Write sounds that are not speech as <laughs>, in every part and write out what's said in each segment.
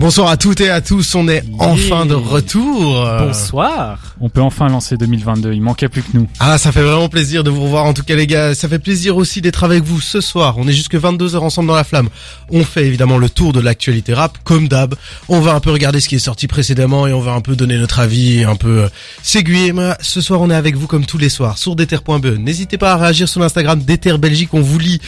Bonsoir à toutes et à tous, on est enfin de retour. Bonsoir. On peut enfin lancer 2022, il manquait plus que nous. Ah, ça fait vraiment plaisir de vous revoir en tout cas les gars, ça fait plaisir aussi d'être avec vous ce soir. On est jusque 22h ensemble dans la flamme. On fait évidemment le tour de l'actualité rap comme d'hab. On va un peu regarder ce qui est sorti précédemment et on va un peu donner notre avis et un peu euh, s'aiguiller. Mais Ce soir, on est avec vous comme tous les soirs sur deter.be. N'hésitez pas à réagir sur l'Instagram Déter Belgique, on vous lit,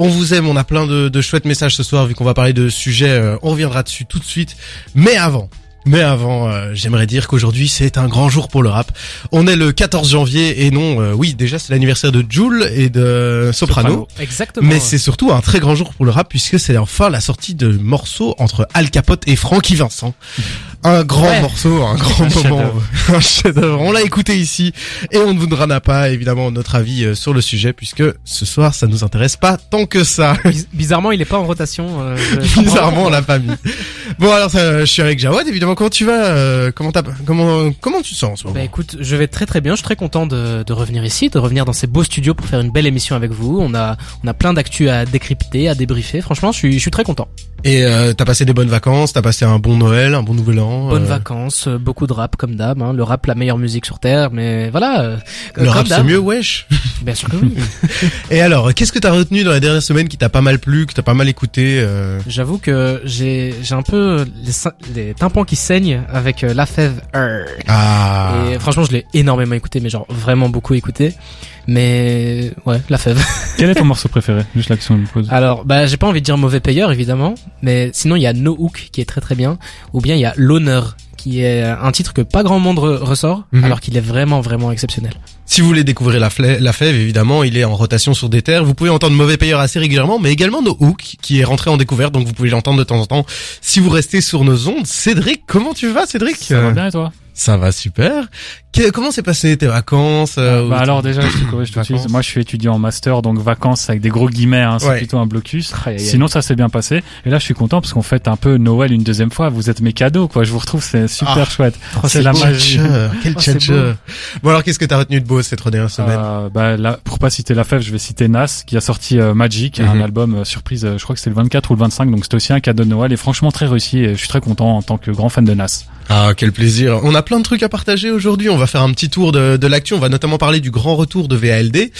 on vous aime, on a plein de, de chouettes messages ce soir vu qu'on va parler de sujets, euh, on reviendra dessus tout de suite. Mais avant, mais avant, euh, j'aimerais dire qu'aujourd'hui c'est un grand jour pour le rap. On est le 14 janvier et non, euh, oui, déjà c'est l'anniversaire de Jules et de Soprano. Exactement. Mais c'est surtout un très grand jour pour le rap puisque c'est enfin la sortie de morceaux entre Al Capote et Frankie Vincent. Un grand Ouais. morceau, un grand Un moment, <laughs> un. On l'a écouté ici et on ne vous donnera pas évidemment notre avis euh, sur le sujet puisque ce soir ça nous intéresse pas tant que ça. Biz- Bizarrement, il est pas en rotation. euh, <laughs> Bizarrement, on l'a pas mis. Bon alors, je suis avec Jawad évidemment. Comment tu vas euh, Comment Comment tu sens en ce moment Bah écoute, je vais très très bien. Je suis très content de, de revenir ici, de revenir dans ces beaux studios pour faire une belle émission avec vous. On a on a plein d'actu à décrypter, à débriefer. Franchement, je suis je suis très content. Et euh, t'as passé des bonnes vacances, t'as passé un bon Noël, un bon Nouvel An. Bonnes euh, vacances, euh, beaucoup de rap comme d'hab. Hein. Le rap, la meilleure musique sur terre. Mais voilà. euh, Le rap c'est mieux, wesh. <laughs> Bien sûr que oui. Et alors, qu'est-ce que t'as retenu dans la dernière semaine qui t'a pas mal plu, que t'as pas mal écouté euh... J'avoue que j'ai j'ai un peu les, les tympans qui saignent avec la fève. Ah. Et franchement, je l'ai énormément écouté, mais genre vraiment beaucoup écouté. Mais ouais, la fève. <laughs> Quel est ton morceau préféré? Juste la question que je me pose. Alors, bah, j'ai pas envie de dire mauvais payeur, évidemment, mais sinon il y a No Hook qui est très très bien, ou bien il y a L'honneur qui est un titre que pas grand monde re- ressort, Mhm. alors qu'il est vraiment vraiment exceptionnel. Si vous voulez découvrir la, fève, évidemment, il est en rotation sur des terres. Vous pouvez entendre Mauvais Payeur assez régulièrement, mais également No Hook, qui est rentré en découverte, donc vous pouvez l'entendre de temps en temps. Si vous restez sur nos ondes, Cédric, comment tu vas, Cédric? Ça va bien et toi? Ça va super. Que- comment s'est passé tes vacances euh, Bah alors déjà, je te corrige tout de suite. Moi, je suis étudiant en master, donc vacances avec des gros guillemets. Hein, c'est Ouais. plutôt un blocus. Aïe, aïe, aïe. Sinon, ça s'est bien passé. Et là, je suis content parce qu'on fête un peu Noël une deuxième fois. Vous êtes mes cadeaux, quoi. Je vous retrouve, c'est super Ah. chouette. Oh, c'est la magie. Quel <laughs> Oh, c'est tchatcher. Bon alors, qu'est-ce que t'as retenu de beau cette dernière semaine Euh, bah là, pour pas citer la fève, je vais citer Nas qui a sorti euh, Magic, Mhm. un album euh, surprise. euh, je crois que c'est le 24 ou le 25, donc c'était aussi un cadeau de Noël et franchement très réussi. Et je suis très content en tant que grand fan de Nas. Ah, quel plaisir. On a plein de trucs à partager aujourd'hui. On va faire un petit tour de, de l'actu. On va notamment parler du grand retour de VALD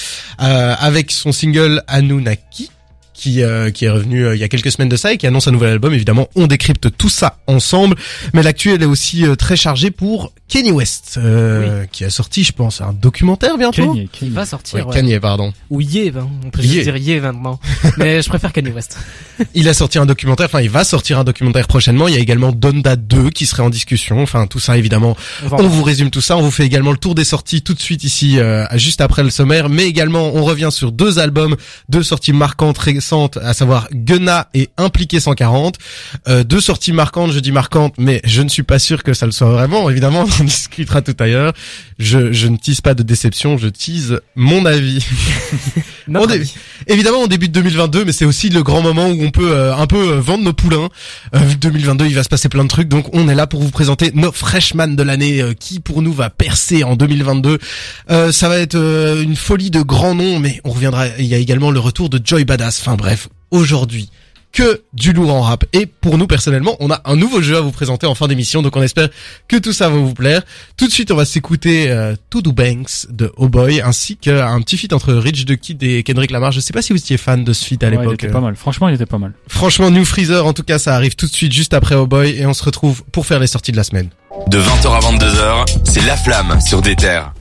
euh, avec son single Anunnaki. Qui, euh, qui est revenu euh, il y a quelques semaines de ça et qui annonce un nouvel album. Évidemment, on décrypte tout ça ensemble. Mais l'actu, elle est aussi euh, très chargée pour Kanye West, euh, qui a sorti, je pense, un documentaire bientôt. Kanye, Il Kanye. va Ouais, sortir, ouais. Kanye, pardon. ou Ye, hein. on peut Ye. juste dire Ye maintenant. <laughs> mais je préfère Kanye West. <laughs> Il a sorti un documentaire, enfin, il va sortir un documentaire prochainement. Il y a également Donda 2 qui serait en discussion. Enfin, tout ça, évidemment, On va vous résume tout ça, on vous fait également le tour des sorties tout de suite ici, euh, juste après le sommaire, mais également on revient sur deux albums, deux sorties marquantes récentes, à savoir Gunna et Impliqué 140. Euh, deux sorties marquantes, je dis marquantes, mais je ne suis pas sûr que ça le soit vraiment, évidemment, <laughs> <laughs> on discutera tout ailleurs. Je, je ne tease pas de déception, je tease mon avis. <laughs> Notre on dé- avis. Évidemment, on débute 2022, mais c'est aussi le grand moment où on peut euh, un peu euh, vendre nos poulains. Euh, vu que 2022, il va se passer plein de trucs, donc on est là pour vous présenter nos freshman de l'année, euh, qui pour nous va percer en 2022. Euh, ça va être euh, une folie de grands noms, mais on reviendra. Il y a également le retour de Joy Badass. Enfin bref, aujourd'hui. Que du lourd en rap. Et pour nous personnellement, on a un nouveau jeu à vous présenter en fin d'émission, donc on espère que tout ça va vous plaire. Tout de suite, on va s'écouter euh, To Do Banks de Oh Boy, ainsi qu'un petit feat entre Rich the Kid et Kendrick Lamar. Je sais pas si vous étiez fan de ce feat à Ouais, il l'époque. était pas mal. Franchement, il était pas mal. Franchement, New Freezer, en tout cas, ça arrive tout de suite juste après Oh Boy, et on se retrouve pour faire les sorties de la semaine. De 20h à 22h, c'est La Flamme sur des terres.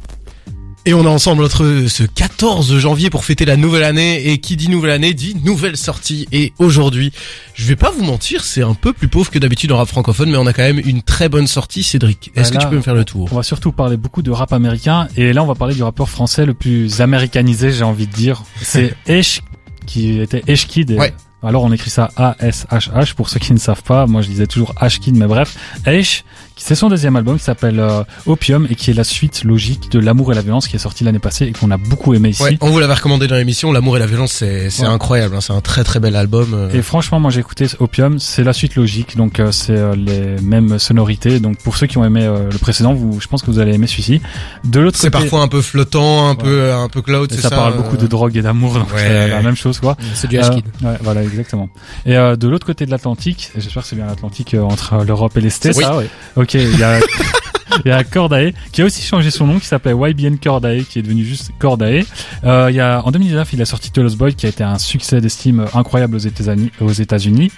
Et on est ensemble entre ce 14 janvier pour fêter la nouvelle année, et qui dit nouvelle année dit nouvelle sortie. Et aujourd'hui, je vais pas vous mentir, c'est un peu plus pauvre que d'habitude en rap francophone, mais on a quand même une très bonne sortie, Cédric. Est-ce que tu peux me faire le tour? On va surtout parler beaucoup de rap américain et là on va parler du rappeur français le plus américanisé, j'ai envie de dire. C'est <laughs> Esh qui était Esh Kid. et- Ouais. Alors on écrit ça A-S-H-H pour ceux qui ne savent pas. Moi je disais toujours H-Kid mais bref. Esh C'est son deuxième album qui s'appelle euh, Opium et qui est la suite logique de L'amour et la violence qui est sorti l'année passée et qu'on a beaucoup aimé ici. Ouais, on vous l'avait recommandé dans l'émission, L'amour et la violence, c'est c'est Ouais. incroyable, hein, c'est un très très bel album. euh. Et franchement, moi j'ai écouté Opium, c'est la suite logique, donc euh, c'est euh, les mêmes sonorités. Donc pour ceux qui ont aimé euh, le précédent, vous, je pense que vous allez aimer celui-ci. De l'autre C'est côté, parfois un peu flottant, un Ouais. peu un peu cloud, et c'est ça, ça. parle euh, beaucoup de drogue et d'amour, donc Ouais. c'est la même chose quoi. C'est du Euh, H-Kid. ouais, voilà, exactement. Et euh, de l'autre côté de l'Atlantique, j'espère que c'est bien l'Atlantique euh, entre l'Europe et les States. ça, ouais. Ok, il y a, <laughs> il y a Cordae qui a aussi changé son nom, qui s'appelait YBN Cordae, qui est devenu juste Cordae. Euh, il y a en 2019, il a sorti The Lost Boy, qui a été un succès d'estime incroyable aux États-Unis. Aux États-Unis.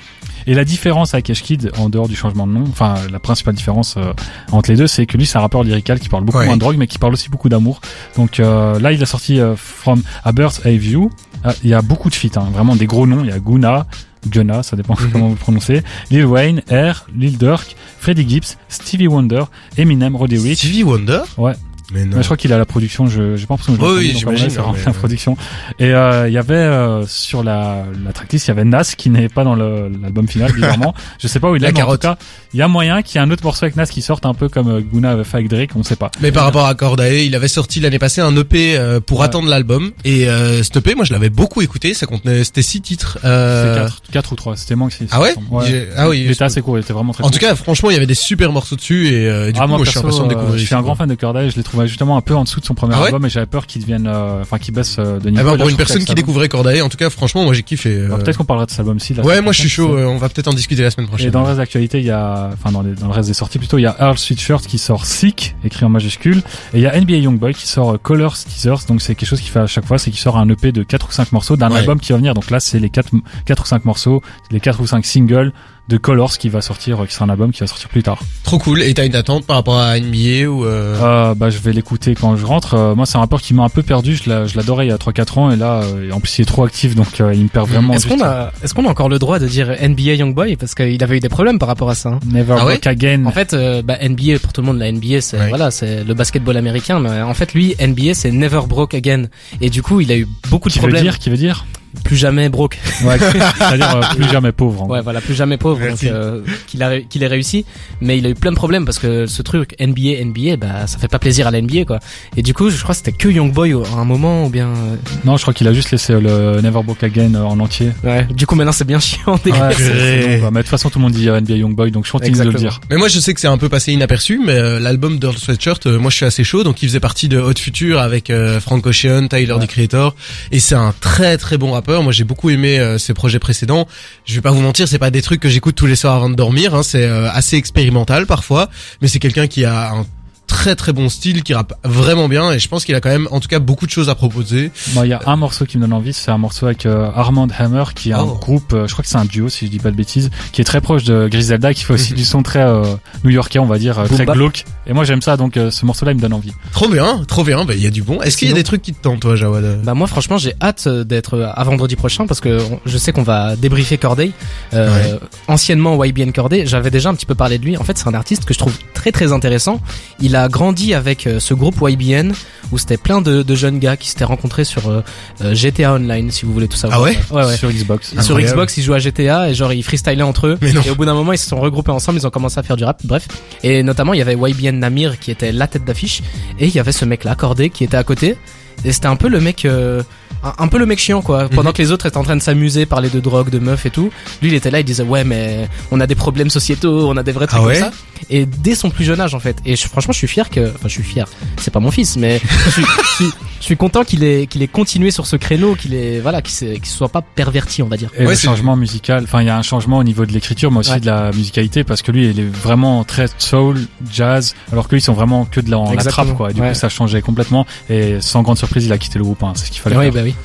Et la différence avec Ash Kid, en dehors du changement de nom, enfin la principale différence euh, entre les deux, c'est que lui c'est un rappeur lyrical qui parle beaucoup Ouais. moins de drogue, mais qui parle aussi beaucoup d'amour. Donc euh, là, il a sorti euh, From A Birth Eye View. Ah, Il y a beaucoup de feats, hein, vraiment des gros noms. Il y a Guna, Gunna, ça dépend Mhm. comment vous le prononcez, Lil Wayne, R, Lil Durk, Freddie Gibbs, Stevie Wonder, Eminem, Roddy Ricch. Stevie Wonder? Ouais. Mais non. Mais je crois qu'il a la production, je j'ai pas l'impression que je Oui, l'ai oui, j'imagine, mais- la production. Et euh, il y avait euh, sur la, la tracklist, il y avait Nas qui n'est pas dans le- l'album final, bizarrement. <laughs> je sais pas où il La est, mais en tout carotte. cas, il y a moyen qu'il y ait un autre morceau avec Nas qui sorte un peu comme euh, Guna avait fait avec Drake, on sait pas. Mais par rapport à Cordae, il avait sorti l'année passée un EP euh, pour Ouais. attendre l'album et euh, cet EP, moi je l'avais beaucoup écouté, ça contenait c'était six titres. euh, quatre, quatre ou trois, c'était moins que six. Ah ouais, Ouais. Ah oui. Il était assez court, il était vraiment très En tout cas, franchement, il y avait des super morceaux dessus et euh, du ah, coup, moi, moi, je suis perso, impatient de euh, découvrir. je suis un grand fan de Cordae, je l'ai trouvé justement un peu en dessous de son premier Ah ouais album et j'avais peur qu'il devienne, euh, enfin qu'il baisse euh, de niveau. Ah bah, là, pour une personne qui découvrait Cordae, en tout cas, franchement, moi j'ai kiffé. euh. Peut-être qu'on parlera de cet album-ci. Ouais, moi je suis chaud. on va peut-être en discuter la semaine prochaine. Et dans le reste d'actualité, il y a, enfin dans, les- dans le reste des sorties plutôt, il y a Earl Sweatshirt qui sort Sick, écrit en majuscule, et il y a NBA Youngboy qui sort euh, Colors Teasers, donc c'est quelque chose qu'il fait à chaque fois, c'est qu'il sort un EP de 4 ou 5 morceaux d'un Ouais. album qui va venir, donc là c'est les 4, 4 ou 5 morceaux, les 4 ou 5 singles de Colors qui va sortir, euh, qui sera un album qui va sortir plus tard. Trop cool. Et t'as une attente par rapport à NBA ou euh... Euh, bah je vais l'écouter quand je rentre. Euh, moi c'est un rappeur qui m'a un peu perdu, je l'a- je l'adorais il y a 3-4 ans et là euh, en plus il est trop actif donc euh, il me perd vraiment. Est-ce juste- qu'on a, est-ce qu'on a encore le droit de dire NBA Youngboy? Parce qu'il avait eu des problèmes par rapport à ça. hein. Never Ah ouais? Walk Again. En fait, euh, bah, NBA pour tout le monde, la NBA c'est Ouais. voilà, c'est le basketball américain, mais en fait lui NBA c'est Never Broke Again et du coup il a eu beaucoup de qui veut problèmes. dire, qui veut dire, Plus jamais broke. ouais, <laughs> c'est-à-dire euh, plus jamais pauvre. Ouais, voilà, plus jamais pauvre. Donc, euh, qu'il a qu'il ait réussi, mais il a eu plein de problèmes parce que ce truc NBA NBA, bah ça fait pas plaisir à la NBA quoi. Et du coup, je crois que c'était que Youngboy au- à un moment ou bien. euh, Non, je crois qu'il a juste laissé le Never Broke Again euh, en entier. Ouais. Du coup, maintenant c'est bien chiant. des Ouais, c'est- mais de toute façon, tout le monde dit euh, NBA Youngboy, donc je continue de le dire. Mais moi je sais que c'est un peu passé inaperçu, mais euh, l'album d'Earl Sweatshirt, euh, moi je suis assez chaud, donc il faisait partie de Hot Future avec euh, Frank Ocean, Tyler Ouais. the Creator, et c'est un très très bon Moi j'ai beaucoup aimé euh, ses projets précédents. Je vais pas vous mentir, c'est pas des trucs que j'écoute tous les soirs avant de dormir, hein, c'est euh, assez expérimental parfois, mais c'est quelqu'un qui a un très très bon style, qui rappe vraiment bien, et je pense qu'il a quand même en tout cas beaucoup de choses à proposer. Moi, il y a un morceau qui me donne envie, c'est un morceau avec euh, Armand Hammer, qui est un Oh. groupe, euh, je crois que c'est un duo, si je dis pas de bêtises, qui est très proche de Griselda, qui fait aussi <laughs> du son très euh, new-yorkais, on va dire, Boom très bap. glauque. Et moi, j'aime ça, donc euh, ce morceau-là, il me donne envie. Trop bien, trop bien, bah il y a du bon. Est-ce qu'il y a des trucs qui te tentent toi Jawad? Bah moi franchement j'ai hâte d'être à vendredi prochain parce que je sais qu'on va débriefer Corday. Euh, Anciennement YBN Corday, j'avais déjà un petit peu parlé de lui. En fait c'est un artiste que je trouve très très intéressant. Il a grandi avec euh, ce groupe YBN où c'était plein de, de jeunes gars qui s'étaient rencontrés sur euh, euh, GTA Online si vous voulez tout savoir. Ah ouais Ouais ouais. Sur Xbox. Sur. Xbox, ils jouaient à GTA et genre ils freestylaient entre eux. Mais non. Et au bout d'un moment, ils se sont regroupés ensemble, ils ont commencé à faire du rap. Bref. Et notamment, il y avait YBN Namir qui était la tête d'affiche et il y avait ce mec-là, Cordé, qui était à côté. Et c'était un peu le mec, euh, un, un peu le mec chiant quoi. Pendant Mhm. que les autres étaient en train de s'amuser, parler de drogue, de meufs et tout, lui il était là, il disait ouais mais on a des problèmes sociétaux, on a des vrais trucs Ah ouais comme ça. Et dès son plus jeune âge en fait. Et je- franchement, je suis fier que, enfin je suis fier. C'est pas mon fils, mais je suis, je suis, je suis content qu'il ait qu'il ait continué sur ce créneau, qu'il ait voilà, qu'il soit pas perverti on va dire. Et Ouais, le changement musical, enfin il y a un changement au niveau de l'écriture, mais aussi Ouais. de la musicalité, parce que lui il est vraiment très soul, jazz, alors que ils sont vraiment que de la, en la Exactement. trappe quoi. Et du Ouais. coup ça changeait complètement. Et sans grande surprise, il a quitté le groupe. Hein, c'est ce qu'il fallait Oui, faire. bah oui.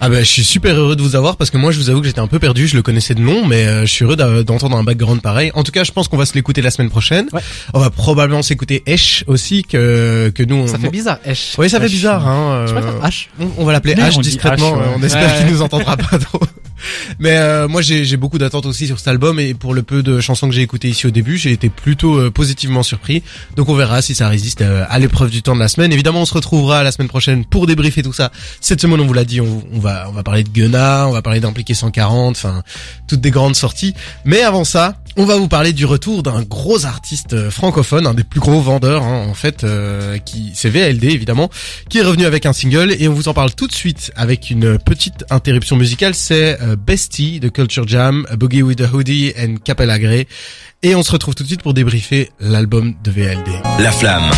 Ah bah je suis super heureux de vous avoir parce que moi je vous avoue que j'étais un peu perdu, je le connaissais de nom mais euh, je suis heureux d'entendre un background pareil. En tout cas je pense qu'on va se l'écouter la semaine prochaine. Ouais. On va probablement s'écouter Esh aussi que que nous on... Ça fait bizarre, Esh. Oui ça fait bizarre hein. Je euh, H. on, on va l'appeler H on discrètement, H, ouais. on espère Ouais. qu'il nous entendra pas trop. Mais euh, moi j'ai beaucoup d'attentes aussi sur cet album et pour le peu de chansons que j'ai écoutées ici au début, j'ai été plutôt euh, positivement surpris. Donc on verra si ça résiste euh, à l'épreuve du temps de la semaine. Évidemment, on se retrouvera la semaine prochaine pour débriefer tout ça. Cette semaine, on vous l'a dit, on, on va on va parler de Gunna, on va parler d'Impliqué 140, enfin toutes des grandes sorties. Mais avant ça, on va vous parler du retour d'un gros artiste euh, francophone, un des plus gros vendeurs hein, en fait, euh, qui c'est VLD évidemment, qui est revenu avec un single et on vous en parle tout de suite avec une petite interruption musicale. C'est euh, Bestie de Culture Jam, Boogie with the Hoodie and Capella Grey. Et on se retrouve tout de suite pour débriefer l'album de VLD. La flamme.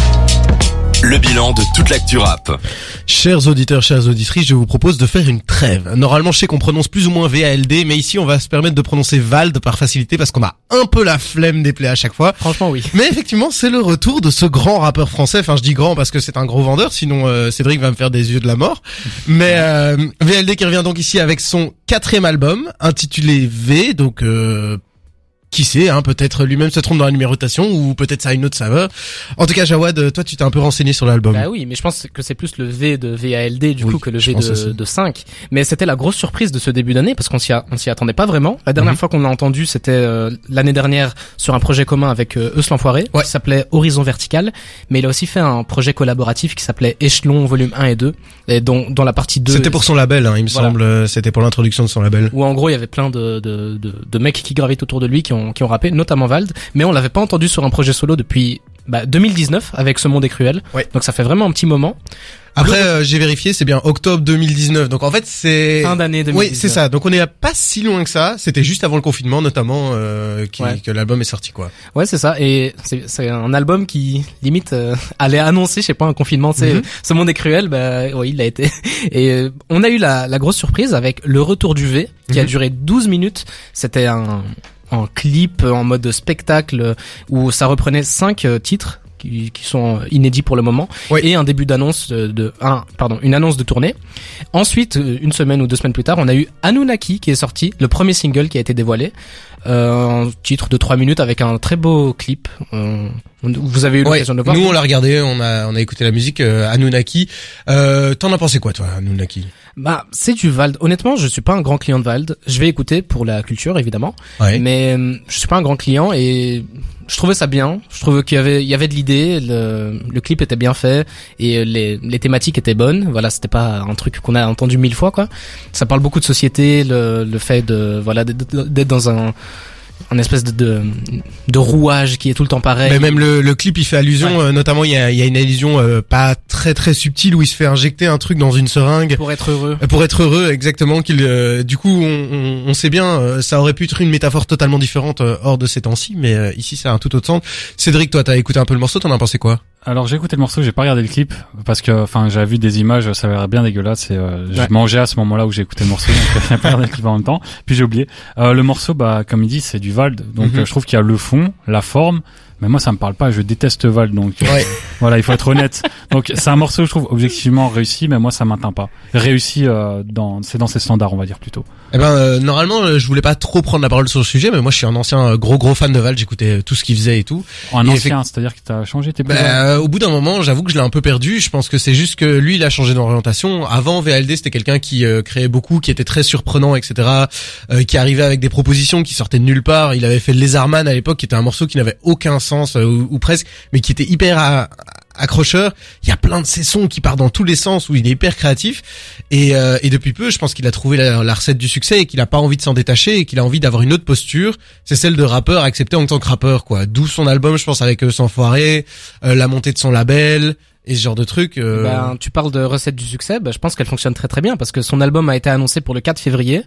Le bilan de toute l'actu rap. Chers auditeurs, chères auditrices, je vous propose de faire une trêve. Normalement, je sais qu'on prononce plus ou moins VALD, mais ici, on va se permettre de prononcer Vald par facilité parce qu'on a un peu la flemme des plaies à chaque fois. Franchement, oui. Mais effectivement, c'est le retour de ce grand rappeur français. Enfin, je dis grand parce que c'est un gros vendeur, sinon euh, Cédric va me faire des yeux de la mort. <laughs> Mais euh, VLD qui revient donc ici avec son quatrième album intitulé V, donc euh, qui sait, hein, peut-être lui-même se trompe dans la numérotation ou peut-être ça a une autre saveur. En tout cas, Jawad, toi, tu t'es un peu renseigné sur l'album. Bah oui, mais je pense que c'est plus le V de VALD du Oui, coup que le V de, de 5. Mais c'était la grosse surprise de ce début d'année parce qu'on s'y on s'y attendait pas vraiment. La dernière Mhm. fois qu'on l'a entendu, c'était euh, l'année dernière sur un projet commun avec euh, Eus l'Enfoiré Ouais. qui s'appelait Horizon Vertical. Mais il a aussi fait un projet collaboratif qui s'appelait Échelon volume 1 et 2 et dont, dont la partie 2 C'était pour son label, hein, il me Voilà. semble. euh, C'était pour l'introduction de son label. où en gros il y avait plein de, de, de, de mecs qui gravitent autour de lui qui ont, qui ont rappé, notamment Vald, mais on l'avait pas entendu sur un projet solo depuis bah, 2019 avec Ce Monde est cruel. Ouais. Donc ça fait vraiment un petit moment. Après, euh, j'ai vérifié, c'est bien octobre 2019. Donc en fait, c'est Fin d'année 2019. Oui, c'est ça. Donc on est pas si loin que ça. C'était juste avant le confinement, notamment, euh, qui- Ouais. que l'album est sorti, quoi. Ouais, c'est ça. Et c'est c'est un album qui limite euh, allait annoncer, je sais pas, un confinement. Sais, Mhm. ce monde est cruel. Bah oui, il l'a été. <laughs> Et euh, on a eu la, la grosse surprise avec le retour du V qui a Mhm. duré 12 minutes. C'était un un clip en mode spectacle où ça reprenait cinq euh, titres qui, qui sont inédits pour le moment Oui. et un début d'annonce de, un pardon une annonce de tournée. Ensuite, euh, une semaine ou deux semaines plus tard, on a eu Anunnaki qui est sorti, le premier single qui a été dévoilé, euh, un titre de 3 minutes avec un très beau clip. Euh, vous avez eu Ouais. l'occasion de le voir. Nous, on l'a regardé, on a, on a écouté la musique euh, Anunnaki. Euh, T'en as pensé quoi, toi, Anunnaki? Bah, c'est du Vald. Honnêtement, je suis pas un grand client de Vald. Je vais écouter pour la culture, évidemment. Ouais. Mais euh, je suis pas un grand client et je trouvais ça bien. Je trouvais qu'il y avait, il y avait de l'idée. Le, le clip était bien fait et les, les thématiques étaient bonnes. Voilà, c'était pas un truc qu'on a entendu mille fois, quoi. Ça parle beaucoup de société, le, le fait de, voilà, d'être dans un, un espèce de, de, de rouage qui est tout le temps pareil. Mais même le, le clip, il fait allusion, Ouais. euh, notamment il y a, il y a une allusion euh, pas très très subtile où il se fait injecter un truc dans une seringue. pour être heureux. Pour être heureux, exactement. Qu'il, euh, du coup, on, on, on sait bien, euh, ça aurait pu être une métaphore totalement différente euh, hors de ces temps-ci, mais euh, ici, ça a un tout autre sens. Cédric, toi, t'as écouté un peu le morceau, t'en as pensé quoi? Alors j'ai écouté le morceau, j'ai pas regardé le clip parce que enfin j'avais vu des images, ça avait l'air bien dégueulasse et euh, Ouais. je mangeais à ce moment-là où j'ai écouté le morceau, donc <laughs> j'ai pas regardé le clip en même temps. Puis j'ai oublié. Euh, le morceau, bah comme il dit, c'est du Vald, donc Mhm. euh, je trouve qu'il y a le fond, la forme. Mais moi ça me parle pas, je déteste Vald donc Ouais. <laughs> voilà, il faut être honnête. Donc c'est un morceau je trouve objectivement réussi mais moi ça m'atteint pas. Réussi euh, dans c'est dans ses standards, on va dire plutôt. Eh ben, euh, normalement, euh, je voulais pas trop prendre la parole sur le sujet, mais moi, je suis un ancien euh, gros gros fan de Val. J'écoutais euh, tout ce qu'il faisait et tout. En Et ancien, c'est-à-dire que t'as changé tes Bah, euh, au bout d'un moment, j'avoue que je l'ai un peu perdu. Je pense que c'est juste que lui, il a changé d'orientation. Avant, VLD, c'était quelqu'un qui euh, créait beaucoup, qui était très surprenant, etc. euh, qui arrivait avec des propositions qui sortaient de nulle part. Il avait fait Lézardman à l'époque, qui était un morceau qui n'avait aucun sens euh, ou, presque, mais qui était hyper à- accrocheur. Il y a plein de ces sons qui partent dans tous les sens où il est hyper créatif. Et, euh, et depuis peu, je pense qu'il a trouvé la, la recette du succès et qu'il a pas envie de s'en détacher et qu'il a envie d'avoir une autre posture. C'est celle de rappeur accepté en tant que rappeur, quoi. D'où son album, je pense, avec sans foirer, euh, la montée de son label et ce genre de trucs. euh, Ben, tu parles de recette du succès, ben, je pense qu'elle fonctionne très très bien parce que son album a été annoncé pour le 4 février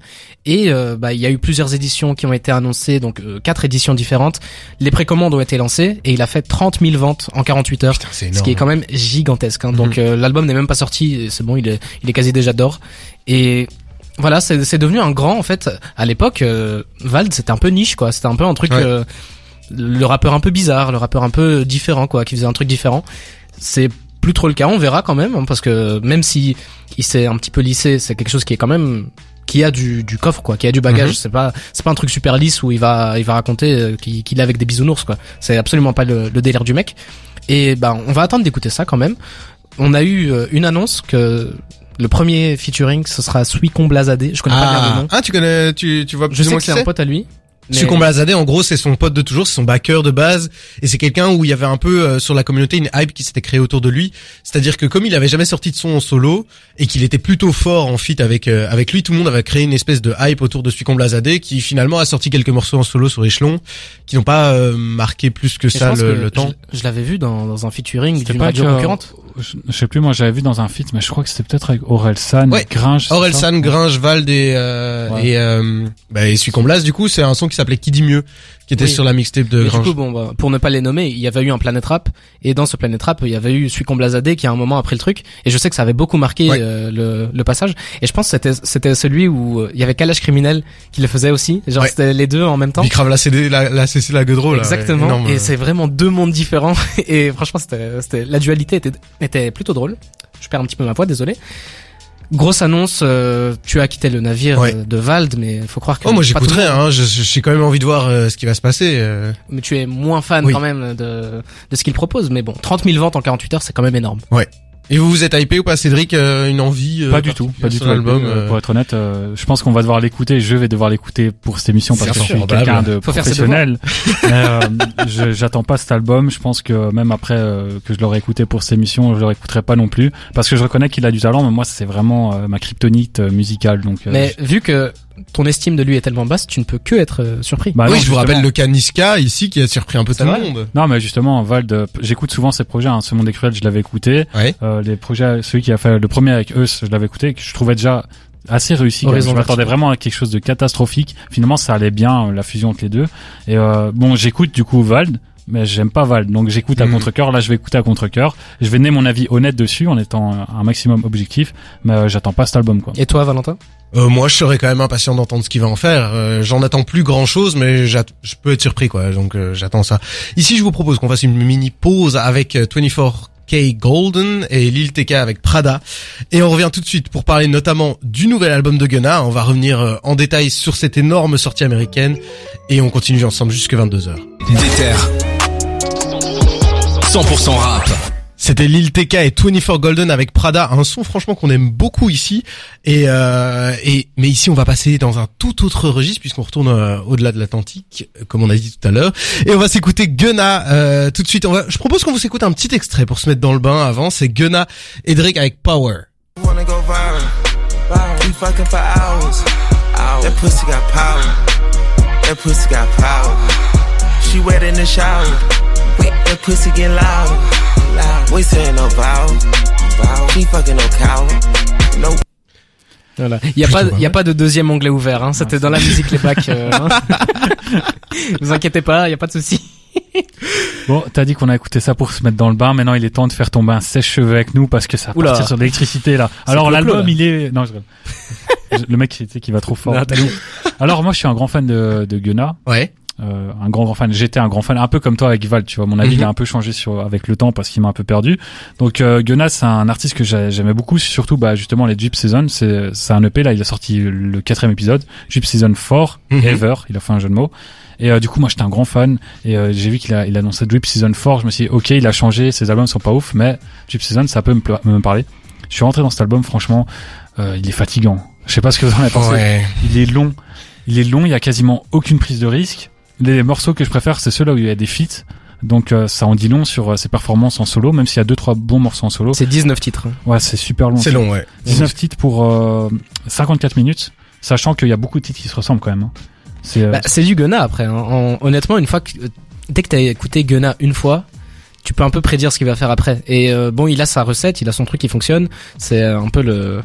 et euh, bah, il y a eu plusieurs éditions qui ont été annoncées, donc euh, quatre éditions différentes. Les précommandes ont été lancées et il a fait 30 000 ventes en 48 heures, putain, ce qui est quand même gigantesque. hein. Donc euh, l'album n'est même pas sorti, c'est bon, il est, il est quasi déjà d'or. Et voilà, c'est c'est devenu un grand en fait. À l'époque, euh, Vald c'était un peu niche quoi, c'était un peu un truc. Ouais. euh, le rappeur un peu bizarre, le rappeur un peu différent quoi, qui faisait un truc différent. C'est plus trop le cas, on verra quand même, hein, parce que même si il s'est un petit peu lissé, c'est quelque chose qui est quand même qui a du, du coffre quoi, qui a du bagage. Mhm. C'est pas c'est pas un truc super lisse où il va il va raconter euh, qu'il qu'il est avec des bisounours quoi. C'est absolument pas le, le délire du mec. Et ben on va attendre d'écouter ça quand même. On a eu euh, une annonce que le premier featuring ce sera Suicon Blazadé. Je connais pas bien le Ah, nom. ah, tu connais, tu, tu vois Je sais que c'est un pote à lui. Mais- Sucombe Lazadé, en gros, c'est son pote de toujours, c'est son backer de base, et c'est quelqu'un où il y avait un peu euh, sur la communauté une hype qui s'était créée autour de lui. C'est-à-dire que comme il avait jamais sorti de son en solo et qu'il était plutôt fort en feat avec euh, avec lui, tout le monde avait créé une espèce de hype autour de Sucombe Lazadé, qui finalement a sorti quelques morceaux en solo sur Échelon, qui n'ont pas euh, marqué plus que Et ça le, que le temps. Je, je l'avais vu dans, dans un featuring d'une pas radio concurrente. Je, je sais plus, moi j'avais vu dans un feat, mais je crois que c'était peut-être avec Aurel San, Ouais. Gringe. Aurel San, Gringe, Vald et euh, Ouais. et, euh, bah, et Laz, du coup, c'est un son qui s'appelait Qui dit mieux, qui était Oui. sur la mixtape de Mais du Gringe. coup, bon, bah, pour ne pas les nommer, il y avait eu un Planet Rap, et dans ce Planet Rap, il y avait eu Suicombe Lazadé qui a un moment après le truc, et je sais que ça avait beaucoup marqué Ouais. euh, le, le passage, et je pense que c'était c'était celui où euh, il y avait Kalash Criminel qui le faisait aussi, genre Ouais. c'était les deux en même temps. Bicrave la CD, la, la CC, la Godreau, là. ouais, Exactement, énorme. et c'est vraiment deux mondes différents, <laughs> et franchement, c'était c'était la dualité était était plutôt drôle. Je perds un petit peu ma voix, désolé. Grosse annonce, euh, tu as quitté le navire Ouais. euh, de Vald, mais faut croire que Oh, moi j'écouterai, hein, j'ai quand même envie de voir euh, ce qui va se passer. euh. mais tu es moins fan Oui. quand même de, de ce qu'il propose. Mais bon, 30 000 ventes en 48 heures, c'est quand même énorme. Et vous vous êtes hypé ou pas, Cédric euh, Une envie euh, Pas du tout, pas du tout. l'album Euh, euh, Pour être honnête, euh, je pense qu'on va devoir l'écouter. Je vais devoir l'écouter pour cette émission parce que je suis probable. quelqu'un de Faut professionnel. <laughs> Euh, J'attends pas cet album. Je pense que même après euh, que je l'aurais écouté pour cette émission, je le réécouterai pas non plus parce que je reconnais qu'il a du talent. Mais moi, c'est vraiment euh, ma kryptonite musicale. Donc, euh, Mais vu que ton estime de lui est tellement basse, tu ne peux que être euh, surpris. bah oui, non, je vous rappelle le cas Niska ici qui a surpris un peu tout le monde. Non, mais justement, Vald, euh, j'écoute souvent ses projets. Hein, Ce monde des cruels, je l'avais écouté. Ouais. Euh, les projets, celui qui a fait le premier avec eux, je l'avais écouté, que je trouvais déjà assez réussi. Je m'attendais vraiment à quelque chose de catastrophique. Finalement, ça allait bien, euh, la fusion entre les deux. Et euh, bon, j'écoute du coup Vald, mais j'aime pas Vald, donc j'écoute à Mhm. contre-cœur. Là, je vais écouter à contre-cœur. Je vais donner mon avis honnête dessus, en étant un maximum objectif, mais euh, j'attends pas cet album, quoi. Et toi, Valentin? Euh, moi, je serais quand même impatient d'entendre ce qu'il va en faire. Euh, J'en attends plus grand chose, mais je peux être surpris, quoi. Donc, euh, j'attends ça. Ici, je vous propose qu'on fasse une mini pause avec euh, 24K Golden et Lil TK avec Prada. Et on revient tout de suite pour parler notamment du nouvel album de Gunna. On va revenir euh, en détail sur cette énorme sortie américaine et on continue ensemble jusque 22h. Déter. 100% rap. C'était Lil TK et 24 Golden avec Prada, un son franchement qu'on aime beaucoup ici. Et, euh, et mais ici on va passer dans un tout autre registre puisqu'on retourne euh, au-delà de l'Atlantique, comme on a dit tout à l'heure. Et on va s'écouter Gunna euh, tout de suite. On va, je propose qu'on vous écoute un petit extrait pour se mettre dans le bain avant. C'est Gunna et Drake avec Power. Loud. We saying no vowel. Vowel. She fucking no cow. No Voilà. Il y a pas, y a pas de deuxième onglet ouvert. Hein. C'était dans la musique les bacs. Euh, hein. <laughs> vous inquiétez pas, il y a pas de souci. Bon, t'as dit qu'on a écouté ça pour se mettre dans le bain. Maintenant, il est temps de faire tomber un sèche-cheveux avec nous parce que ça va partir sur l'électricité là. Alors l'album, il est non, je <laughs> le mec, tu sais, qui va trop fort. Non. Alors moi, je suis un grand fan de, de Gunna. Ouais. Euh, un grand grand fan. J'étais un grand fan, un peu comme toi avec Val, tu vois. Mon avis, Mhm. il a un peu changé sur avec le temps parce qu'il m'a un peu perdu. Donc euh, Gunna, c'est un artiste que j'a- j'aimais beaucoup, surtout bah justement les Jeep Season. C'est c'est un EP là, il a sorti le quatrième épisode, Jeep Season 4 Mhm. Ever. Il a fait un jeu de mots. Et euh, du coup, moi, j'étais un grand fan et euh, j'ai vu qu'il a il annonçait Drip Season 4. Je me suis dit, ok, il a changé, ses albums sont pas ouf, mais Drip Season, ça peut me, me parler. Je suis rentré dans cet album, franchement, euh, il est fatigant. Je sais pas ce que vous en avez pensé. Ouais. Il est long. Il est long, il y a quasiment aucune prise de risque. Les morceaux que je préfère, c'est ceux-là où il y a des feats. Donc euh, ça en dit long sur euh, ses performances en solo, même s'il y a deux trois bons morceaux en solo. C'est 19 titres. hein. Ouais, c'est super long. C'est long, ouais. 19 titres pour euh, 54 minutes, sachant qu'il y a beaucoup de titres qui se ressemblent quand même. hein. C'est euh, Bah, c'est du Gunna après. hein. En- honnêtement, une fois que dès que t'as écouté Gunna une fois, tu peux un peu prédire ce qu'il va faire après. Et euh, bon, il a sa recette, il a son truc qui fonctionne. C'est un peu le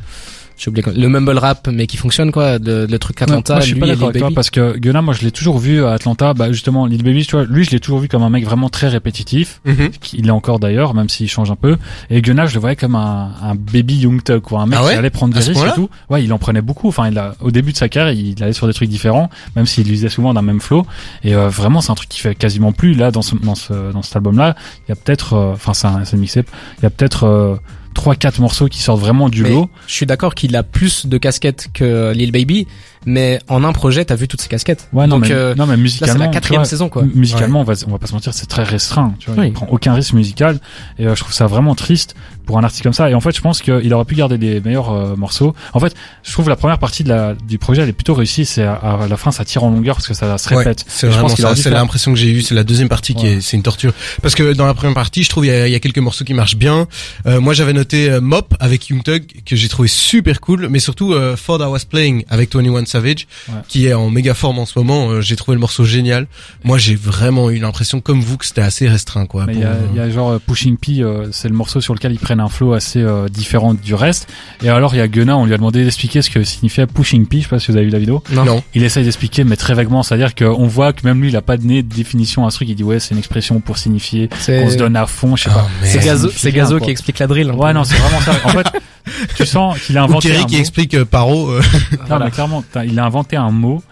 oublié quoi- le mumble rap mais qui fonctionne quoi, le, le truc Non, Atlanta. moi, je suis lui pas et d'accord Lil avec toi Baby. parce que Gunna, moi, je l'ai toujours vu à Atlanta. Bah, justement, Lil Baby, tu vois, lui, je l'ai toujours vu comme un mec vraiment très répétitif. Mhm. Il est encore d'ailleurs, même s'il change un peu. Et Gunna, je le voyais comme un, un baby young thug, quoi, un mec Ah ouais? qui allait prendre des risques et tout. Ouais, il en prenait beaucoup. Enfin, il a, au début de sa carrière, il allait sur des trucs différents, même s'il usait souvent d'un même flow. Et euh, vraiment, c'est un truc qui fait quasiment plus là dans ce dans ce dans cet album-là. Il y a peut-être, euh, enfin, c'est un, c'est un mixtape. Il y a peut-être euh, trois quatre morceaux qui sortent vraiment du Mais lot. Je suis d'accord qu'il a plus de casquettes que Lil Baby, mais en un projet, t'as vu toutes ces casquettes. Ouais, non, Donc, mais, euh, non, mais là, musicalement. c'est la quatrième vois, saison, quoi. Musicalement, on va, on va pas se mentir, c'est très restreint. Tu vois, Oui. il prend aucun risque musical. Et euh, je trouve ça vraiment triste pour un artiste comme ça. Et en fait, je pense qu'il aurait pu garder des meilleurs euh, morceaux. En fait, je trouve la première partie de la, du projet, elle est plutôt réussie. C'est à, à la fin, ça tire en longueur parce que ça se Ouais, répète. c'est vraiment ça. C'est faire- l'impression que j'ai eue. C'est la deuxième partie qui est, c'est une torture. Parce que dans la première partie, je trouve il y a, y a quelques morceaux qui marchent bien. Euh, moi, j'avais noté euh, Mop avec Young Thug que j'ai trouvé super cool, mais surtout euh, Ford I Was Playing avec 21 Savage, Ouais. qui est en méga forme en ce moment. Euh, j'ai trouvé le morceau génial. Moi, j'ai vraiment eu l'impression, comme vous, que c'était assez restreint, quoi. Il pour, y, a, euh, il y a genre euh, Pushing P, euh, c'est le morceau sur lequel ils prennent un flow assez euh, différent du reste. Et alors il y a Gunna, on lui a demandé d'expliquer ce que signifiait Pushing P. Je sais pas si vous avez vu la vidéo. Non. non. Il essaye d'expliquer, mais très vaguement. C'est-à-dire qu'on voit que même lui, il a pas donné de définition à ce truc. Il dit ouais, c'est une expression pour signifier qu'on se donne à fond. Je sais Ah, pas. c'est. Gazo, Gazo qui explique la drill. Ouais, non, c'est vraiment ça. En fait, <laughs> tu sens qu'il a Ou inventé Kerry un qui mot. explique euh, Paro. euh, Non, Voilà. mais clairement, il a inventé un mot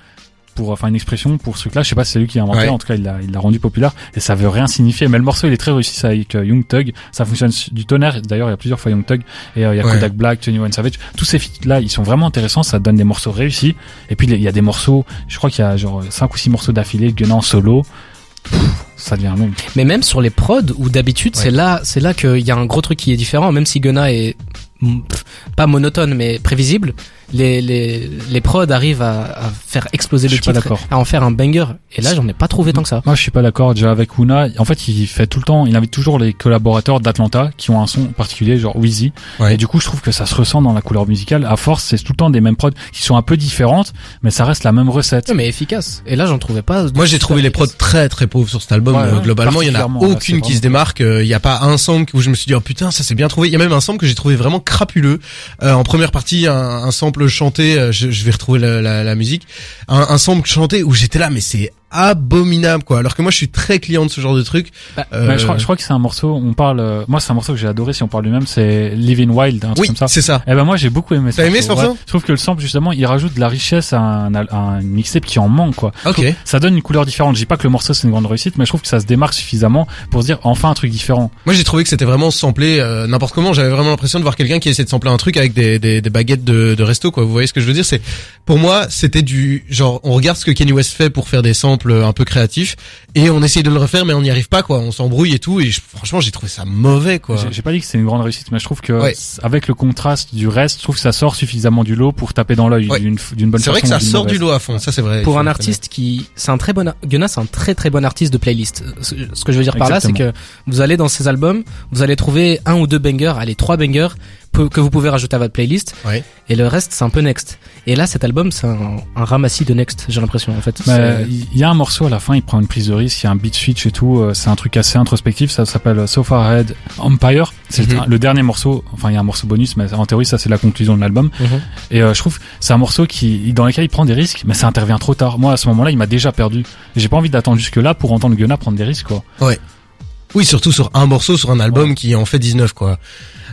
pour, enfin, une expression pour ce truc-là. Je sais pas si c'est lui qui l'a inventé. Ouais. En tout cas, il l'a, il l'a rendu populaire et ça veut rien signifier. Mais le morceau, il est très réussi, ça, avec euh, Young Thug. Ça fonctionne du tonnerre. D'ailleurs, il y a plusieurs fois Young Thug et euh, il y a Ouais. Kodak Black, 21 Savage. Tous ces feats-là, ils sont vraiment intéressants. Ça donne des morceaux réussis. Et puis, il y a des morceaux, je crois qu'il y a genre 5 ou 6 morceaux d'affilée, Gunna en solo. Pff, Ça devient long. Mais même sur les prods où d'habitude Ouais. c'est là c'est là qu'il y a un gros truc qui est différent même si Gunna est pas monotone mais prévisible les les les prods arrivent à, à faire exploser Je le suis titre d'accord. à en faire un banger et là j'en ai pas trouvé tant que ça Moi, je suis pas d'accord déjà avec Wuna. En fait, il fait tout le temps, il invite toujours les collaborateurs d'Atlanta qui ont un son particulier, genre Wheezy. Ouais. Et du coup, je trouve que ça se ressent dans la couleur musicale. À force, c'est tout le temps des mêmes prods qui sont un peu différentes, mais ça reste la même recette. Ouais, mais efficace et là j'en trouvais pas Moi, j'ai trouvé les prods très très pauvres sur cet album. Ouais, Euh, ouais. globalement, il y en a là, aucune qui se démarque. Euh, Il y a pas un sample où je me suis dit oh putain ça c'est bien trouvé. Il y a même un sample que j'ai trouvé vraiment crapuleux. Euh, en première partie, un, un sample chanté. euh, je, vais retrouver la musique. Un, un sample chanté où j'étais là mais c'est abominable quoi. Alors que moi je suis très client de ce genre de truc. Bah, Euh, je, crois, je crois que c'est un morceau, on parle, euh, moi, c'est un morceau que j'ai adoré si on parle lui-même, c'est Living Wild, un truc oui, comme ça. c'est ça. Eh ben moi j'ai beaucoup aimé T'as aimé ce morceau Ouais. Je trouve que le sample justement il rajoute de la richesse à un, à un mixtape qui en manque quoi. Ok. Ça donne une couleur différente. Je dis pas que le morceau c'est une grande réussite, mais je trouve que ça se démarque suffisamment pour se dire enfin un truc différent. Moi j'ai trouvé que c'était vraiment samplé euh, n'importe comment. J'avais vraiment l'impression de voir quelqu'un qui essaie de sampler un truc avec des, des, des baguettes de, de resto quoi. Vous voyez ce que je veux dire? C'est pour moi c'était du genre on regarde ce que Kanye West fait pour faire des samples un peu créatifs et on essaye de le refaire mais on n'y arrive pas quoi. On s'embrouille et tout et je- franchement j'ai trouvé ça mauvais quoi. J'ai- J'ai pas dit que c'est une grande réussite, mais je trouve que Ouais. avec le contraste du reste, je trouve que ça sort suffisamment du lot pour taper dans l'œil Ouais. d'une d'une bonne C'est vrai que façon ça sort du lot à fond. Ça c'est vrai. pour un artiste qui c'est un très bon c'est un très très bon artiste de playlist ce ce que je veux dire par là c'est que vous allez dans ses albums vous allez trouver un ou deux bangers allez trois bangers que vous pouvez rajouter à votre playlist Ouais. et le reste c'est un peu next et là cet album c'est un, un ramassis de next j'ai l'impression en fait il y a un morceau à la fin, il prend une prise de risque, il y a un beat switch et tout, euh, c'est un truc assez introspectif, ça s'appelle So Far Ahead Empire, c'est Mhm. le- le dernier morceau, enfin il y a un morceau bonus, mais en théorie ça c'est la conclusion de l'album, Mhm. et euh, je trouve que c'est un morceau qui dans lequel il prend des risques, mais ça intervient trop tard. Moi à ce moment-là il m'a déjà perdu, j'ai pas envie d'attendre jusque là pour entendre Gunna prendre des risques quoi. Oui, surtout sur un morceau, sur un album qui en fait 19, quoi.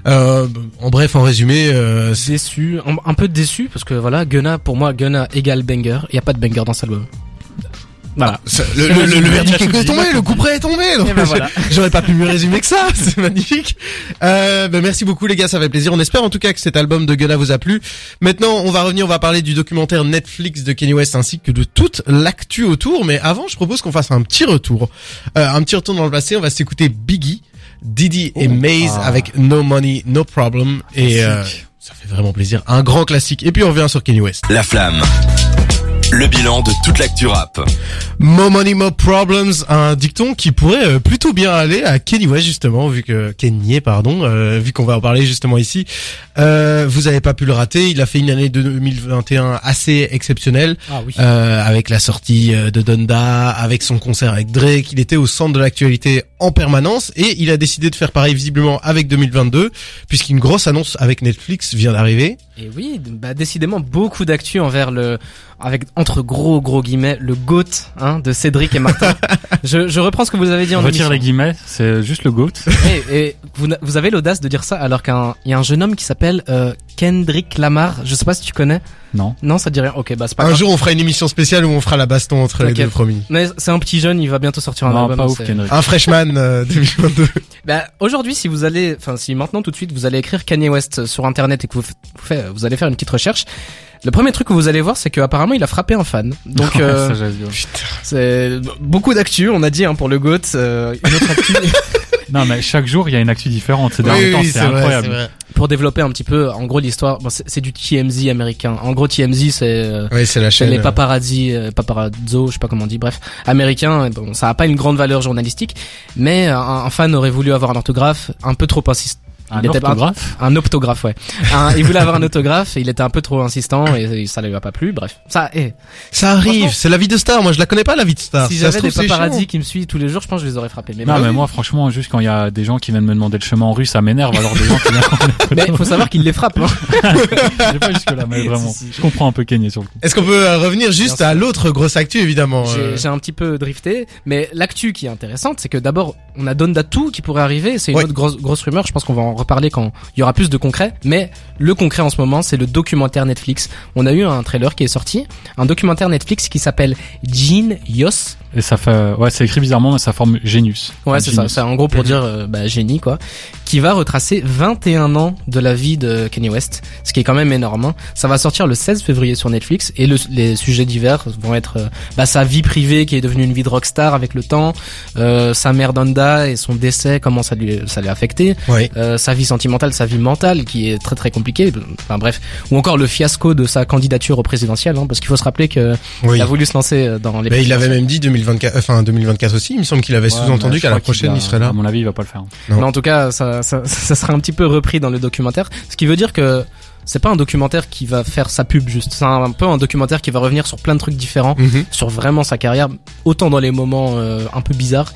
Euh, en bref, en résumé, euh, déçu un, un peu déçu parce que voilà Gunna pour moi Gunna égale banger. Il y a pas de banger dans cet album voilà ça- le, le, le, le verdict est tombé, le coup près est tombé. ben voilà. <laughs> J'aurais pas pu mieux résumer que ça, <laughs> c'est magnifique. Euh, ben merci beaucoup les gars, ça fait plaisir. On espère en tout cas que cet album de Gunna vous a plu. Maintenant, on va revenir, on va parler du documentaire Netflix de Kanye West ainsi que de toute l'actu autour. Mais avant, je propose qu'on fasse un petit retour, euh, un petit retour dans le passé. On va s'écouter Biggie, Diddy et Oh. Maze Ah. avec No Money, No Problem. Et euh, ça fait vraiment plaisir, un grand classique. Et puis on revient sur Kanye West. La flamme. Le bilan de toute l'actu rap. More money, more problems, un dicton qui pourrait euh, plutôt bien aller à Kenny West justement, vu que Kanye, pardon, euh, vu qu'on va en parler justement ici. Euh, vous avez pas pu le rater, il a fait une année 2021 assez exceptionnelle, ah oui euh, avec la sortie euh, de Donda, avec son concert avec Drake, il était au centre de l'actualité en permanence et il a décidé de faire pareil visiblement avec 2022, puisqu'une grosse annonce avec Netflix vient d'arriver. Et oui, bah décidément beaucoup d'actu envers le, avec entre gros gros guillemets le goat hein, de Cédric et Martin. <laughs> je, je reprends ce que vous avez dit en Retire émission. les guillemets, c'est juste le goat. <laughs> Et, et vous, vous avez l'audace de dire ça alors qu'un il y a un jeune homme qui s'appelle euh, Kendrick Lamar. Je sais pas si tu connais. non. Non, ça te dit rien. Ok, bah c'est pas Un grave. jour on fera une émission spéciale où on fera la baston entre les T'inquiète. deux promis. Mais c'est un petit jeune, il va bientôt sortir un Non, album. pas ouf c'est- Kendrick. Un freshman euh, <laughs> 2022. Bah, aujourd'hui, si vous allez, enfin, si maintenant tout de suite vous allez écrire Kanye West sur internet et que vous, f- vous, faites- vous allez faire une petite recherche, Le premier truc que vous allez voir, c'est qu'apparemment il a frappé un fan. Donc euh, c'est beaucoup d'actu, on a dit hein, pour le GOAT. euh, une autre actu <laughs> Non, mais chaque jour, il y a une actu différente. Ces Oui, derniers temps, oui, c'est vrai, incroyable. vrai. pour développer un petit peu, en gros l'histoire. Bon, c'est du TMZ américain. En gros TMZ c'est euh, Oui, c'est la C'est chaîne. les paparazzi, euh, paparazzo, je sais pas comment on dit, bref, américains. Bon, ça a pas une grande valeur journalistique, mais un, un fan aurait voulu avoir un orthographe un peu trop insistant. Un Il orthographe Un optographe, ouais. Un- il voulait avoir un autographe et il était un peu trop insistant et, et ça lui a pas plu. Bref, ça. eh, Ça arrive, c'est la vie de star. Moi, je la connais pas la vie de star. si j'avais des paparazzi qui me suivent tous les jours, je pense que je les aurais frappés. Mais, Non, bref. mais moi, franchement, juste quand il y a des gens qui viennent me demander le chemin en russe, ça m'énerve. Alors des gens qui mais faut savoir qu'il les frappe. Hein. <laughs> J'ai pas jusque là, mais <laughs> vraiment. Si, si. Je comprends un peu Kenny sur le coup. Est-ce qu'on peut euh, revenir juste à l'autre grosse actu, évidemment J'ai euh, j'ai un petit peu drifté, mais l'actu qui est intéressante, c'est que d'abord on a Dondatu qui pourrait arriver. C'est une Ouais. autre grosse, grosse rumeur. Je pense qu'on va en reparler quand il y aura plus de concret. Mais le concret en ce moment, c'est le documentaire Netflix. On a eu un trailer qui est sorti, un documentaire Netflix qui s'appelle Gene Yos. Et ça fait, ouais, c'est écrit bizarrement, mais ça forme Genius. Ouais, c'est ça. C'est en gros pour dire euh, bah, génie quoi, qui va retracer 21 ans de la vie de Kanye West, ce qui est quand même énorme. hein. Ça va sortir le 16 février sur Netflix et le- les sujets divers vont être euh, bah, sa vie privée qui est devenue une vie de rockstar avec le temps, euh, sa mère Donda et son décès, comment ça lui ça l'a affecté, Ouais. euh, sa vie sentimentale, sa vie mentale qui est très très compliquée. Enfin bref, ou encore le fiasco de sa candidature au présidentiel, hein, parce qu'il faut se rappeler que Oui. il a voulu se lancer dans les. Mais il avait même dit 2024, enfin 2024 aussi. Il me semble qu'il avait Ouais, sous-entendu qu'à la prochaine il serait là. À mon avis, il va pas le faire. Non. Mais en tout cas, ça, ça, ça sera un petit peu repris dans le documentaire. Ce qui veut dire que c'est pas un documentaire qui va faire sa pub juste. C'est un, peu un documentaire qui va revenir sur plein de trucs différents, Mhm. sur vraiment sa carrière, autant dans les moments euh, un peu bizarres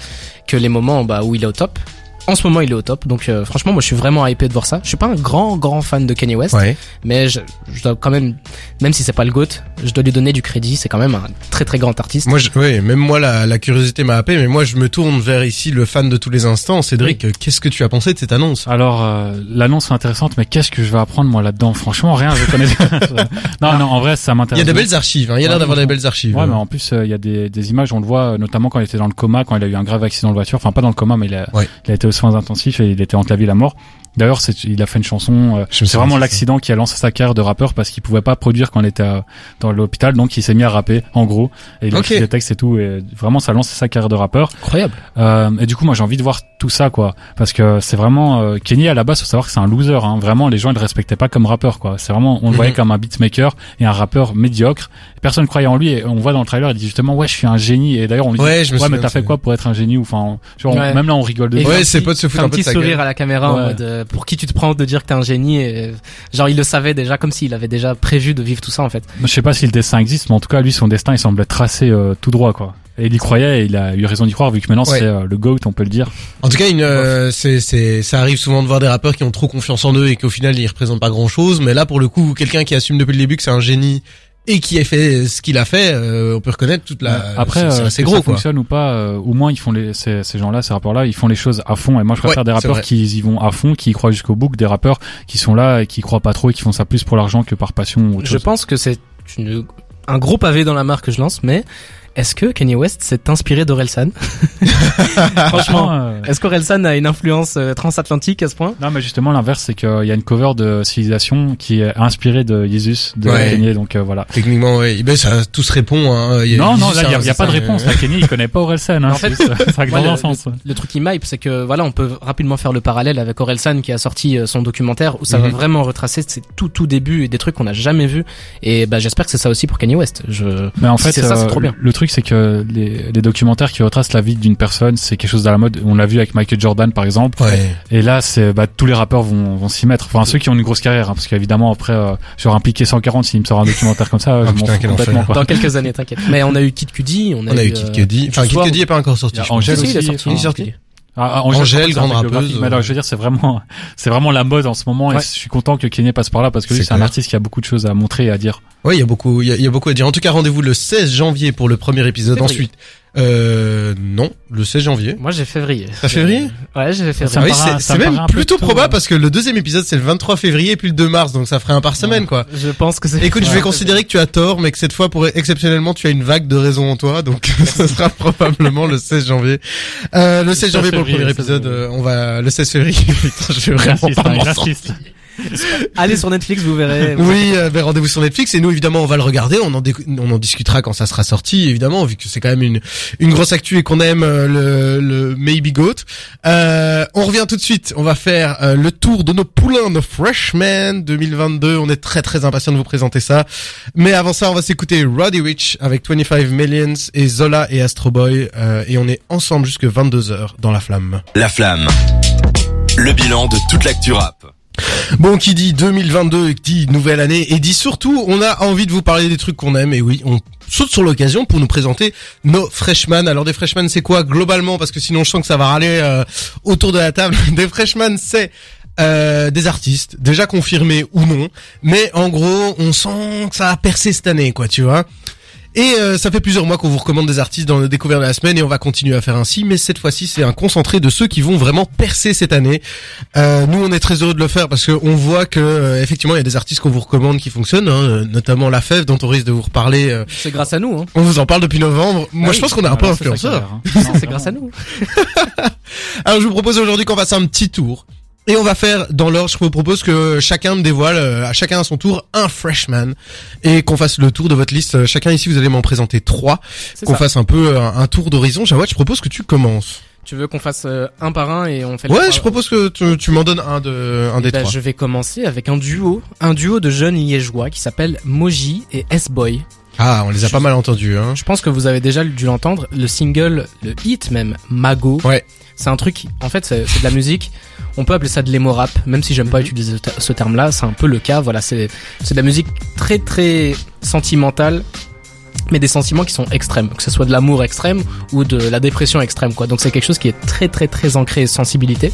que les moments bah, où il est au top. En ce moment, il est au top, donc euh, franchement, moi, je suis vraiment hypé de voir ça. Je suis pas un grand, grand fan de Kanye West, Ouais. mais je, je dois quand même, même si c'est pas le goat, je dois lui donner du crédit. C'est quand même un très, très grand artiste. Moi, je, ouais, même moi, la, la curiosité m'a happé, mais moi, je me tourne vers ici le fan de tous les instants. Cédric, qu'est-ce que tu as pensé de cette annonce? Alors, euh, l'annonce est intéressante, mais qu'est-ce que je vais apprendre moi là-dedans? Franchement, rien. Je connais. <laughs> non, non, en vrai, ça Il y m'intéresse. a des belles archives, hein. il y a l'air d'avoir des belles archives. Ouais, mais en plus, euh, il y a des, des images, on le voit, euh, notamment quand il était dans le coma, quand il a eu un grave accident de voiture. Enfin, pas dans le coma, mais il a, Ouais. il a été soins intensifs et il était et la mort. D'ailleurs, c'est- il a fait une chanson. euh, c'est vraiment de l'accident qui a lancé sa carrière de rappeur parce qu'il pouvait pas produire quand il était euh, dans l'hôpital, donc il s'est mis à rapper, en gros. Et il a écrit des textes et tout. Et vraiment, ça a lancé sa carrière de rappeur. Incroyable. Euh, et du coup, moi, j'ai envie de voir tout ça, quoi, parce que c'est vraiment euh, Kenny à la base, faut savoir que c'est un loser. Hein. Vraiment, les gens ils le respectaient pas comme rappeur, quoi. C'est vraiment, on le voyait Mhm. comme un beatmaker et un rappeur médiocre. Personne croyait en lui. Et on voit dans le trailer, il dit justement, ouais, je suis un génie. Et d'ailleurs, on lui dit, Ouais, je me ouais, souviens mais de t'as fait quoi pour être un génie ou enfin, genre, Ouais. même là, on rigole de. Ouais, ses petit- potes se fait un peu de petit sourire gueule. à la caméra en Ouais. mode euh, pour qui tu te prends de dire que t'es un génie et, euh, genre il le savait déjà comme s'il avait déjà prévu de vivre tout ça en fait. Je sais pas si le destin existe, mais en tout cas, lui, son destin, il semblait tracé euh, tout droit, quoi. Et il y croyait et il a eu raison d'y croire vu que maintenant Ouais. c'est euh, le GOAT, on peut le dire. En tout cas, une, euh, c'est, c'est, ça arrive souvent de voir des rappeurs qui ont trop confiance en eux et qu'au final ils représentent pas grand chose. Mais là, pour le coup, quelqu'un qui assume depuis le début que c'est un génie et qui a fait ce qu'il a fait, euh, on peut reconnaître toute la. Après, c'est, c'est euh, assez que gros ça quoi. fonctionne ou pas, euh, au moins ils font les ces, ces gens-là, ces rappeurs-là, ils font les choses à fond. Et moi, je préfère Ouais, des rappeurs qui y vont à fond, qui y croient jusqu'au bout, que des rappeurs qui sont là et qui y croient pas trop et qui font ça plus pour l'argent que par passion ou autre Je chose. pense que c'est une, un gros pavé dans la mare que je lance, mais est-ce que Kanye West s'est inspiré d'Orelsan <laughs> Franchement, euh, est-ce qu'Orelsan a une influence euh, transatlantique à ce point non, mais justement l'inverse, c'est qu'il y a une cover de Civilisation qui est inspirée de Jesus de Ouais. Kanye, donc euh, voilà. Techniquement, ouais. Ben, ça, tout se répond. Hein. Il y a- Non, non, là, il y a, pas de réponse. Là, Kenny, il connaît pas Orelsan. Hein, En fait, ça dans <laughs> le, sens. le- le truc qui m'hype, c'est que voilà, on peut rapidement faire le parallèle avec Orelsan qui a sorti euh, son documentaire où ça va Mhm. vraiment retracer ses tout tout début et des trucs qu'on n'a jamais vus. Et bah j'espère que c'est ça aussi pour Kanye West. Je Mais en Si fait, c'est ça, c'est trop bien. le truc, c'est que les, les documentaires qui retracent la vie d'une personne, c'est quelque chose à la mode. On l'a vu avec Michael Jordan, par exemple. Ouais. Et là, c'est bah, tous les rappeurs vont, vont s'y mettre. Enfin, ceux qui ont une grosse carrière, hein, parce qu'évidemment après, euh, j'aurais impliqué 140 s'il me sort un documentaire comme ça, Ah, je putain, complètement. Quoi. dans quelques années, t'inquiète. Mais on a eu Kid Cudi, on a, On a eu euh, Kid Cudi. Enfin, Kid Cudi est pas encore sorti. Angèle aussi, sorti. enfin, il est sorti. Ah, ah, Angèle, Angèle, grande rappeuse. Mais alors, je veux dire, c'est vraiment, <laughs> c'est vraiment la mode en ce moment et je suis content que Kanye passe par là parce que lui, C'est un artiste qui a beaucoup de choses à montrer et à dire. Oui, il y a beaucoup, il y a, il y a beaucoup à dire. En tout cas, rendez-vous le 16 janvier pour le premier épisode. Ensuite, euh, non, le 16 janvier. Moi j'ai février. T'as février? Ouais, j'ai février. Ça me oui, c'est, même plutôt tôt, probable ouais. parce que le deuxième épisode c'est le 23 février puis le 2 mars, donc ça ferait un par semaine, quoi. Je pense que c'est. Écoute, je vais considérer que tu as tort, mais que cette fois, pour exceptionnellement, tu as une vague de raison en toi, donc <laughs> ce sera probablement le 16 janvier. Euh, le 16 janvier pour le premier le 16 épisode, euh, on va le 16 février. <laughs> Putain, je vais vraiment insiste, pas <laughs> Allez sur Netflix, vous verrez. Oui, euh, ben, rendez-vous sur Netflix et nous évidemment on va le regarder, on en, on en discutera quand ça sera sorti évidemment vu que c'est quand même une une grosse actu et qu'on aime euh, le, le Maybe Goat. Euh, on revient tout de suite, on va faire euh, le tour de nos poulains, nos freshmen 2022. On est très très impatient de vous présenter ça. Mais avant ça, on va s'écouter Roddy Rich avec 25 Millions et Zola et Astro Boy euh, et on est ensemble jusque 22 h dans la flamme. La flamme. Le bilan de toute l'actu rap. Bon, qui dit 2022 dit nouvelle année et dit surtout, on a envie de vous parler des trucs qu'on aime et oui, on saute sur l'occasion pour nous présenter nos freshmen. Alors des freshmen, c'est quoi globalement? Parce que sinon, je sens que ça va râler euh, autour de la table. <laughs> Des freshmen, c'est euh, des artistes déjà confirmés ou non, mais en gros, on sent que ça a percé cette année, quoi, tu vois. Et euh, ça fait plusieurs mois qu'on vous recommande des artistes dans le découvert de la semaine et on va continuer à faire ainsi. Mais cette fois-ci, c'est un concentré de ceux qui vont vraiment percer cette année. Euh, nous, on est très heureux de le faire parce qu'on voit que euh, effectivement, il y a des artistes qu'on vous recommande qui fonctionnent, hein, euh, notamment La Fève dont on risque de vous reparler. euh, C'est grâce à nous. Hein. on vous en parle depuis novembre. Moi, oui. je pense qu'on est un peu Voilà, c'est ça qui a influenceur. hein. C'est grâce à nous. <laughs> Alors, je vous propose aujourd'hui qu'on fasse un petit tour. Et on va faire dans l'ordre, je vous propose que chacun me dévoile, euh, à chacun à son tour, un freshman. Et qu'on fasse le tour de votre liste. Euh, Chacun ici, vous allez m'en présenter trois. Qu'on fasse un peu euh, un, un tour d'horizon. Jawad, je propose que tu commences. Tu veux qu'on fasse euh, un par un et on fait Ouais, je propose que tu, tu m'en donnes un de un des Bah, trois. je vais commencer avec un duo, un duo de jeunes liégeois qui s'appelle Moji et S-Boy. Ah, on les a pas mal entendus, hein. Je pense que vous avez déjà dû l'entendre. Le single, le hit même, Mago. Ouais. C'est un truc, en fait, c'est de la musique. On peut appeler ça de l'émo rap, même si j'aime pas utiliser ce ter- ce terme-là. C'est un peu le cas. Voilà, c'est c'est de la musique très très sentimentale, mais des sentiments qui sont extrêmes, que ce soit de l'amour extrême ou de la dépression extrême, quoi. Donc c'est quelque chose qui est très très très ancré sensibilité,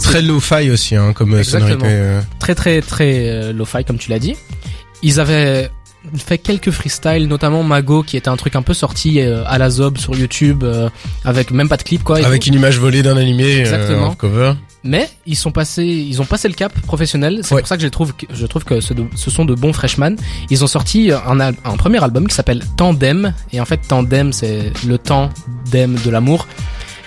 Très low-fi aussi, hein, comme Exactement. sonorité. euh. très très très euh, lo-fi comme tu l'as dit. Ils avaient fait quelques freestyles, notamment Mago, qui était un truc un peu sorti euh, à la zob sur YouTube, euh, avec même pas de clip quoi. Avec tout. une image volée d'un animé euh, Exactement. en cover. Mais ils sont passés, ils ont passé le cap professionnel. C'est Ouais. pour ça que je trouve, que, je trouve que ce, ce sont de bons freshmen. Ils ont sorti un, un premier album qui s'appelle Tandem. Et en fait, Tandem, c'est le temps d'em de l'amour.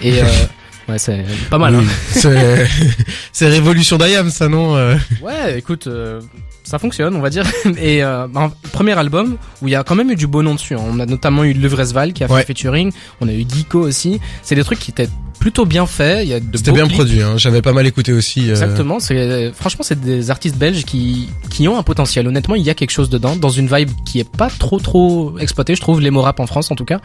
Et euh, <laughs> ouais, c'est pas mal. Oui. Hein. <laughs> C'est <laughs> c'est Révolution d'Ayam, ça non euh? Ouais, écoute, euh, ça fonctionne, on va dire. <laughs> Et euh, un premier album où il y a quand même eu du beau nom dessus. hein. On a notamment eu Levresval qui a fait Ouais. featuring. On a eu Geeko aussi. C'est des trucs qui étaient plutôt bien faits. Il y a de C'était bien clips. produit, hein. J'avais pas mal écouté aussi. euh. Exactement. C'est franchement c'est des artistes belges qui qui ont un potentiel. Honnêtement, il y a quelque chose dedans, dans une vibe qui est pas trop trop exploitée, je trouve, l'emo rap en France en tout cas.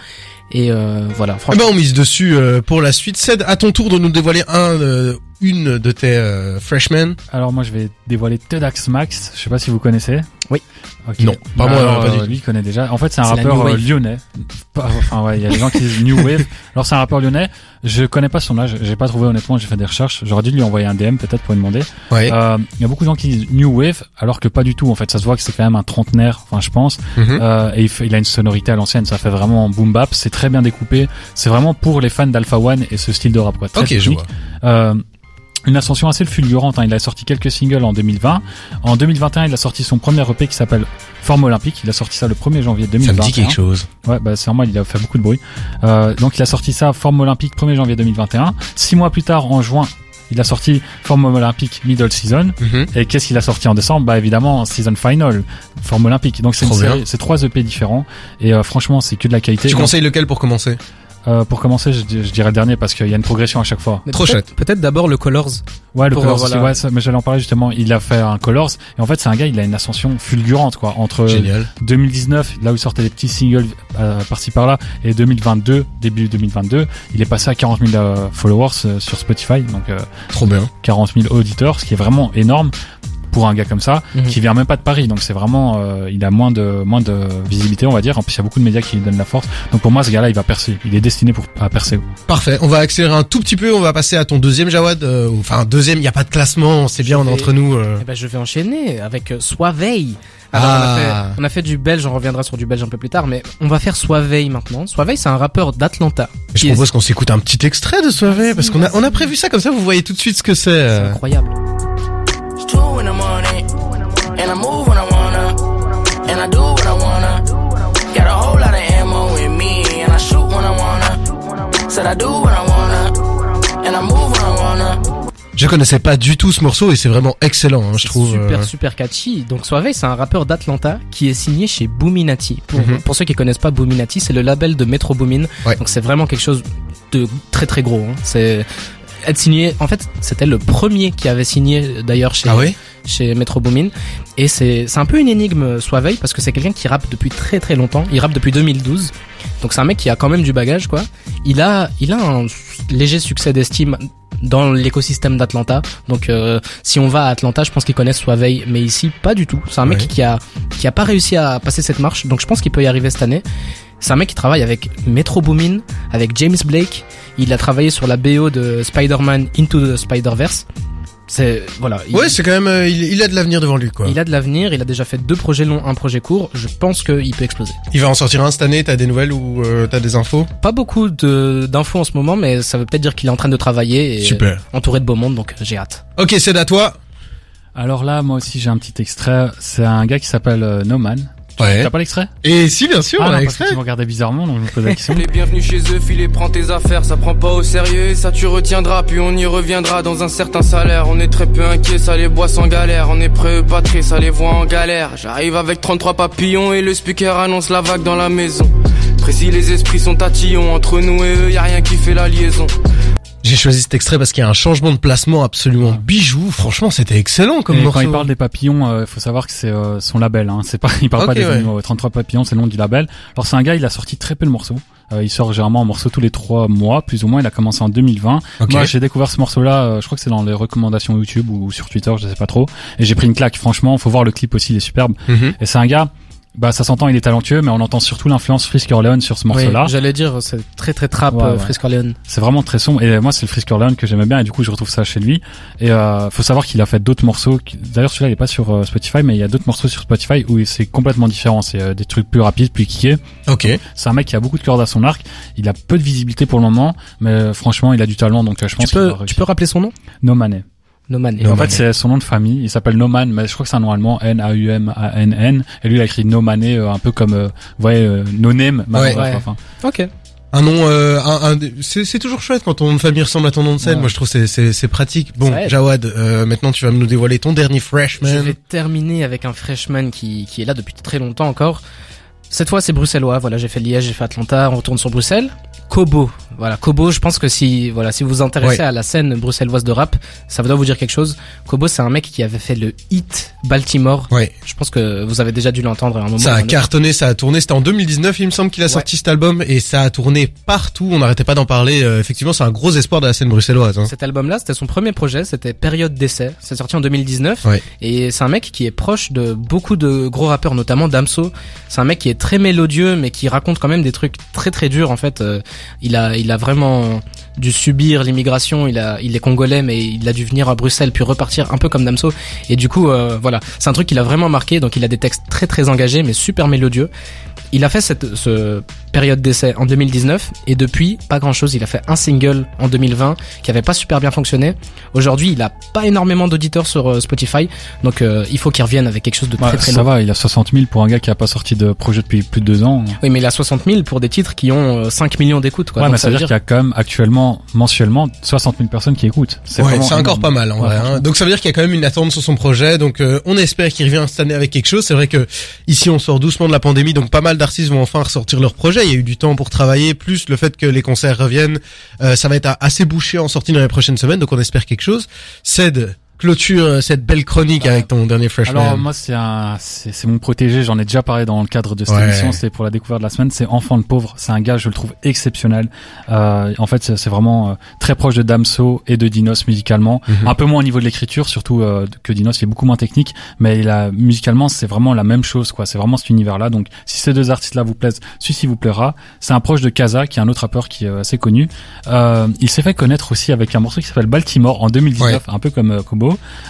Et euh, voilà. Eh Franchement, ben, on mise dessus euh, pour la suite. Ced, à ton tour de nous dévoiler un, euh, une de tes euh, freshmen. Alors moi je vais dévoiler Tedax Max, je sais pas si vous connaissez. Oui. Non, pas moi, Alors, pas du euh, tout. Lui il connaît déjà. En fait c'est un rappeur lyonnais. Pas- Enfin ouais, il y a des gens qui disent New Wave. Alors c'est un rappeur lyonnais. Je connais pas son âge, j'ai pas trouvé honnêtement, j'ai fait des recherches. J'aurais dû lui envoyer un DM peut-être pour lui demander. Ouais. Euh, Il y a beaucoup de gens qui disent New Wave alors que pas du tout. En fait ça se voit que c'est quand même un trentenaire, enfin je pense. Mhm. Euh, et il, fait- il a une sonorité à l'ancienne, ça fait vraiment boom bap. C'est très bien découpé. C'est vraiment pour les fans d'Alpha One et ce style de rap quoi. Très ok, je vois. Euh, une ascension assez fulgurante. hein. Il a sorti quelques singles en 2020. En 2021, il a sorti son premier EP qui s'appelle Forme Olympique. Il a sorti ça le 1er janvier Ça 2021. me dit quelque chose. Ouais, bah c'est normal, il a fait beaucoup de bruit. Euh, donc il a sorti ça Forme Olympique 1er janvier 2021. Six mois plus tard, en juin, il a sorti Forme Olympique Middle Season. Mhm. Et qu'est-ce qu'il a sorti en décembre? Bah évidemment Season Final, Forme Olympique. Donc c'est trois EP différents. Et euh, franchement, c'est que de la qualité. Tu Donc, conseilles lequel pour commencer? Euh, pour commencer, je, je dirais le dernier parce qu'il y a une progression à chaque fois. Mais trop chouette. Peut-être d'abord le Colors. Ouais, le Pour, Colors voilà. ouais, ça, mais j'allais en parler justement. Il a fait un Colors et en fait c'est un gars, il a une ascension fulgurante quoi. Entre Génial. 2019, là où il sortait des petits singles euh, par-ci par-là, et 2022, début 2022, il est passé à 40 000 euh, followers euh, sur Spotify, donc euh, Trop bien. 40 000 auditeurs, ce qui est vraiment énorme pour un gars comme ça, Mhm. qui vient même pas de Paris, donc c'est vraiment, euh, il a moins de moins de visibilité, on va dire. En plus, il y a beaucoup de médias qui lui donnent la force. Donc pour moi, ce gars-là, il va percer. Il est destiné pour à percer. Parfait. On va accélérer un tout petit peu. On va passer à ton deuxième Jawad. euh, enfin, deuxième. Il y a pas de classement. C'est bien. On est entre nous. euh. Eh ben, je vais enchaîner avec euh, Soiveil. Alors, on, a Ah. fait, on a fait du belge, on reviendra sur du belge un peu plus tard, mais on va faire Soiveil maintenant. Soiveil, c'est un rappeur d'Atlanta. Je est- propose qu'on s'écoute un petit extrait de Soirée parce qu'on a on a prévu ça comme ça. Vous voyez tout de suite ce que c'est. C'est euh. incroyable. It's two in the morning, and I move when I wanna, and I do what I wanna. Got a whole lot of ammo in me, and I shoot when I wanna. Said I do what I wanna, and I move when I wanna. Je connaissais pas du tout ce morceau et c'est vraiment excellent, hein, je trouve. Super, euh. super catchy. Donc Suave, c'est un rappeur d'Atlanta qui est signé chez Boominati. Pour, Mhm. pour ceux qui connaissent pas Boominati, c'est le label de Metro Boomin. Ouais. Donc c'est vraiment quelque chose de très très gros. hein. C'est être signé. En fait, c'était le premier qui avait signé d'ailleurs chez Ah ouais chez Metro Boomin. Et c'est c'est un peu une énigme Suave parce que c'est quelqu'un qui rappe depuis très très longtemps. Il rappe depuis 2012. Donc c'est un mec qui a quand même du bagage quoi. Il a il a un léger succès d'estime dans l'écosystème d'Atlanta. Donc euh, si on va à Atlanta, je pense qu'ils connaissent Suave, mais ici pas du tout. C'est un mec Ouais. qui a qui a pas réussi à passer cette marche. Donc je pense qu'il peut y arriver cette année. C'est un mec qui travaille avec Metro Boomin, avec James Blake. Il a travaillé sur la BO de Spider-Man Into the Spider-Verse. C'est voilà. il- Ouais, c'est quand même, euh, il, il a de l'avenir devant lui, quoi. il a de l'avenir, il a déjà fait deux projets longs, un projet court. Je pense qu'il peut exploser. Il va en sortir un cette année. T'as des nouvelles ou euh, t'as des infos? Pas beaucoup d'infos en ce moment, mais ça veut peut-être dire qu'il est en train de travailler et Super. entouré de beau monde, donc j'ai hâte. Ok, c'est à toi? Alors là, moi aussi, j'ai un petit extrait. C'est un gars qui s'appelle euh, No Man. Ouais. T'as pas l'extrait Et si, bien sûr, Ah on a parce extrait. que tu me regardais bizarrement, donc je me posais la question. <laughs> Les bienvenus chez eux, filet, prends tes affaires, ça prend pas au sérieux, et ça tu retiendras, puis on y reviendra dans un certain salaire. On est très peu inquiet, ça les boit sans galère, on est prêt, pas très, ça les voit en galère. J'arrive avec 33 papillons et le speaker annonce la vague dans la maison. Précis, les esprits sont tatillons, entre nous et eux, y a rien qui fait la liaison. J'ai choisi cet extrait parce qu'il y a un changement de placement absolument bijou. Franchement, c'était excellent comme Et morceau. quand il parle des papillons, euh, faut savoir que c'est euh, son label. Hein. C'est pas, <laughs> il parle pas des ouais. animaux. 33 papillons, c'est le nom du label. Alors c'est un gars, il a sorti très peu de morceaux. Euh, il sort généralement un morceau tous les trois mois, plus ou moins. Il a commencé en 2020. Ok. Moi, j'ai découvert ce morceau-là. euh, je crois que c'est dans les recommandations YouTube ou sur Twitter, je sais pas trop. Et j'ai pris une claque. Franchement, faut voir le clip aussi, il est superbe. Mhm. Et c'est un gars. Bah, ça s'entend, il est talentueux, mais on entend surtout l'influence Frisk Orleans sur ce morceau-là. Oui, J'allais dire, c'est très très trap, Ouais, euh, ouais. Frisk Orleans. C'est vraiment très sombre. Et moi, c'est le Frisk Orleans que j'aimais bien. Et du coup, je retrouve ça chez lui. Et euh, faut savoir qu'il a fait d'autres morceaux. qui- D'ailleurs, celui-là, il est pas sur euh, Spotify, mais il y a d'autres morceaux sur Spotify où c'est complètement différent. C'est euh, des trucs plus rapides, plus kickés. Ok. C'est un mec qui a beaucoup de cordes à son arc. Il a peu de visibilité pour le moment, mais euh, franchement, il a du talent. Donc, euh, je pense Tu peux, tu peux rappeler son nom? No Manet. No Man. No en fait, c'est son nom de famille. Il s'appelle No Man, mais je crois que c'est un nom allemand. N-A-U-M-A-N-N. Et lui, il a écrit No Manet, euh, un peu comme, euh, vous voyez, euh, No Name. Ouais. Ouais. enfin. Ok. Un nom, euh, un, un c'est c'est toujours chouette quand ton nom de famille ressemble à ton nom de scène. Ouais. Moi, je trouve que c'est c'est c'est pratique. Bon. Jawad, euh, maintenant tu vas nous dévoiler ton dernier Je freshman. vais terminer avec un freshman qui, qui est là depuis très longtemps encore. Cette fois, c'est bruxellois. Voilà, j'ai fait Liège, j'ai fait Atlanta. On retourne sur Bruxelles. Kobo. Voilà, Kobo. Je pense que si, voilà, si vous vous intéressez Ouais. à la scène bruxelloise de rap, ça doit vous dire quelque chose. Kobo, c'est un mec qui avait fait le hit Baltimore. Ouais. Je pense que vous avez déjà dû l'entendre à un moment. Ça a cartonné, ça a tourné. C'était en 2019, il me semble qu'il a Ouais. sorti cet album et ça a tourné partout. On n'arrêtait pas d'en parler. Euh, effectivement, c'est un gros espoir de la scène bruxelloise. Hein. Cet album-là, c'était son premier projet, c'était Période d'essai. C'est sorti en 2019. Ouais. Et c'est un mec qui est proche de beaucoup de gros rappeurs, notamment Damso. C'est un mec qui est très mélodieux, mais qui raconte quand même des trucs très très durs. En fait, Euh, il a, il a vraiment dû subir l'immigration. Il a, il est congolais, mais il a dû venir à Bruxelles puis repartir un peu comme Damso. Et du coup, euh, voilà, c'est un truc qui l'a vraiment marqué. Donc, il a des textes très très engagés, mais super mélodieux. Il a fait cette ce période d'essai en 2019 et depuis pas grand chose. Il a fait un single en 2020 qui avait pas super bien fonctionné. Aujourd'hui, il a pas énormément d'auditeurs sur euh, Spotify, donc euh, il faut qu'il revienne avec quelque chose de très Ouais, très ça lourd. va, il a 60 000 pour un gars qui a pas sorti de projet depuis plus de deux ans. Oui, mais il a 60 000 pour des titres qui ont euh, 5 millions d'écoutes. Quoi. ouais, Donc mais ça veut dire qu'il y a quand même actuellement, mensuellement, 60 000 personnes qui écoutent. Ouais, vraiment c'est encore énorme. pas mal en Ouais, vrai. hein. Donc ça veut dire qu'il y a quand même une attente sur son projet. Donc euh, on espère qu'il revient cette année avec quelque chose. C'est vrai que ici on sort doucement de la pandémie, donc pas mal d'artistes vont enfin ressortir leur projet. Il y a eu du temps pour travailler, plus le fait que les concerts reviennent, euh, ça va être assez bouché en sortie dans les prochaines semaines. Donc on espère quelque chose. Ced clôture euh, cette belle chronique avec ton dernier freshman. Alors moi c'est un c'est c'est mon protégé, j'en ai déjà parlé dans le cadre de cette Ouais. émission, c'est pour la découverte de la semaine, c'est Enfant de pauvre, c'est un gars je le trouve exceptionnel. Euh, en fait c'est vraiment euh, très proche de Damso et de Dinos musicalement, Mhm. un peu moins au niveau de l'écriture surtout euh, que Dinos, il est beaucoup moins technique, mais il a musicalement c'est vraiment la même chose quoi, c'est vraiment cet univers là. Donc si ces deux artistes là vous plaisent, celui-ci vous plaira. C'est un proche de Kaza qui est un autre rappeur qui est euh, assez connu. Euh, il s'est fait connaître aussi avec un morceau qui s'appelle Baltimore en 2019, un peu comme euh,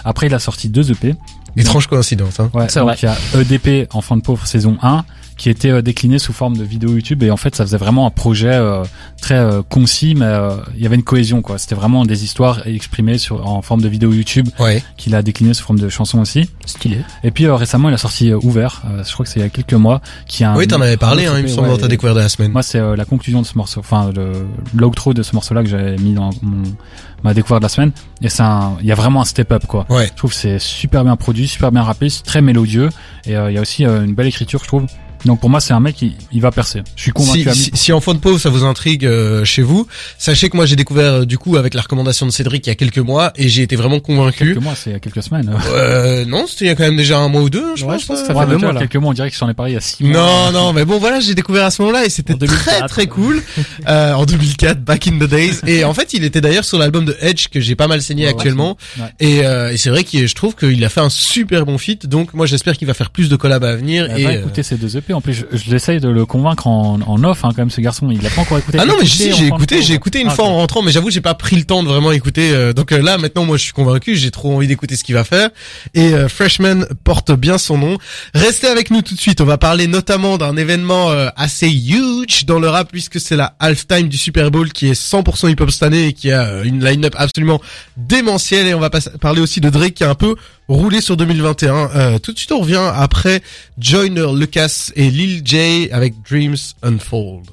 Après il a sorti deux EP. Étrange coïncidence. Hein. Ouais, C'est donc vrai. il y a EDP Enfant de pauvre saison 1 qui était euh, décliné sous forme de vidéo YouTube et en fait ça faisait vraiment un projet euh, très euh, concis mais euh, il y avait une cohésion quoi. C'était vraiment des histoires exprimées sur en forme de vidéo YouTube Ouais. qu'il a décliné sous forme de chansons aussi. Stylé. Et puis euh, récemment il a sorti euh, Ouvert, euh, je crois que c'est il y a quelques mois, qui a Oui, t'en avais parlé, hein, il me semble, dans ta découverte de la semaine. Moi c'est euh, la conclusion de ce morceau, enfin l'outro de ce morceau-là que j'avais mis dans mon, ma découverte de la semaine. Et un, il y a vraiment un step up quoi. Ouais. Je trouve c'est super bien produit, super bien rappé, très mélodieux et il y a aussi une belle écriture je trouve. Donc pour moi c'est un mec qui il va percer. Je suis convaincu Si, si, 1000%. si en fond de pause ça vous intrigue euh, chez vous, sachez que moi j'ai découvert euh, du coup avec la recommandation de Cédric il y a quelques mois et j'ai été vraiment convaincu. quelques mois, c'est il y a quelques semaines. Euh, non, c'était il y a quand même déjà un mois ou deux, hein, je Ouais, pense. je pense que euh. ça Ouais, fait deux mois, là. quelques mois, on dirait que j'en ai parlé il y a six mois. Non, non, mais bon, voilà, j'ai découvert à ce moment-là et c'était très 2004. très cool euh, en 2004, back in the days. Et en fait, il était d'ailleurs sur l'album de Edge que j'ai pas mal saigné Ouais, actuellement. ouais. Et, euh, et c'est vrai que je trouve qu'il a fait un super bon feat. Donc moi, j'espère qu'il va faire plus de collabs à venir. Eh et ben, euh, écoutez ces deux EP. En plus, je, je l'essaye de le convaincre en, en off, hein, quand même, ce garçon. Il l'a pas encore écouté. Ah non mais si j'ai écouté, j'ai écouté une Ah, fois en rentrant, mais j'avoue j'ai pas pris le temps de vraiment écouter. euh, donc euh, là maintenant moi je suis convaincu, j'ai trop envie d'écouter ce qu'il va faire. Et euh, Freshman porte bien son nom. Restez avec nous tout de suite. On va parler notamment d'un événement euh, assez huge dans le rap puisque c'est la halftime du Super Bowl qui est 100% hip hop cette année et qui a une line-up absolument démentielle. Et on va parler aussi de Drake qui a un peu roulé sur 2021. Euh, tout de suite on revient après Joyner Lucas et Lil J avec Dreams Unfold.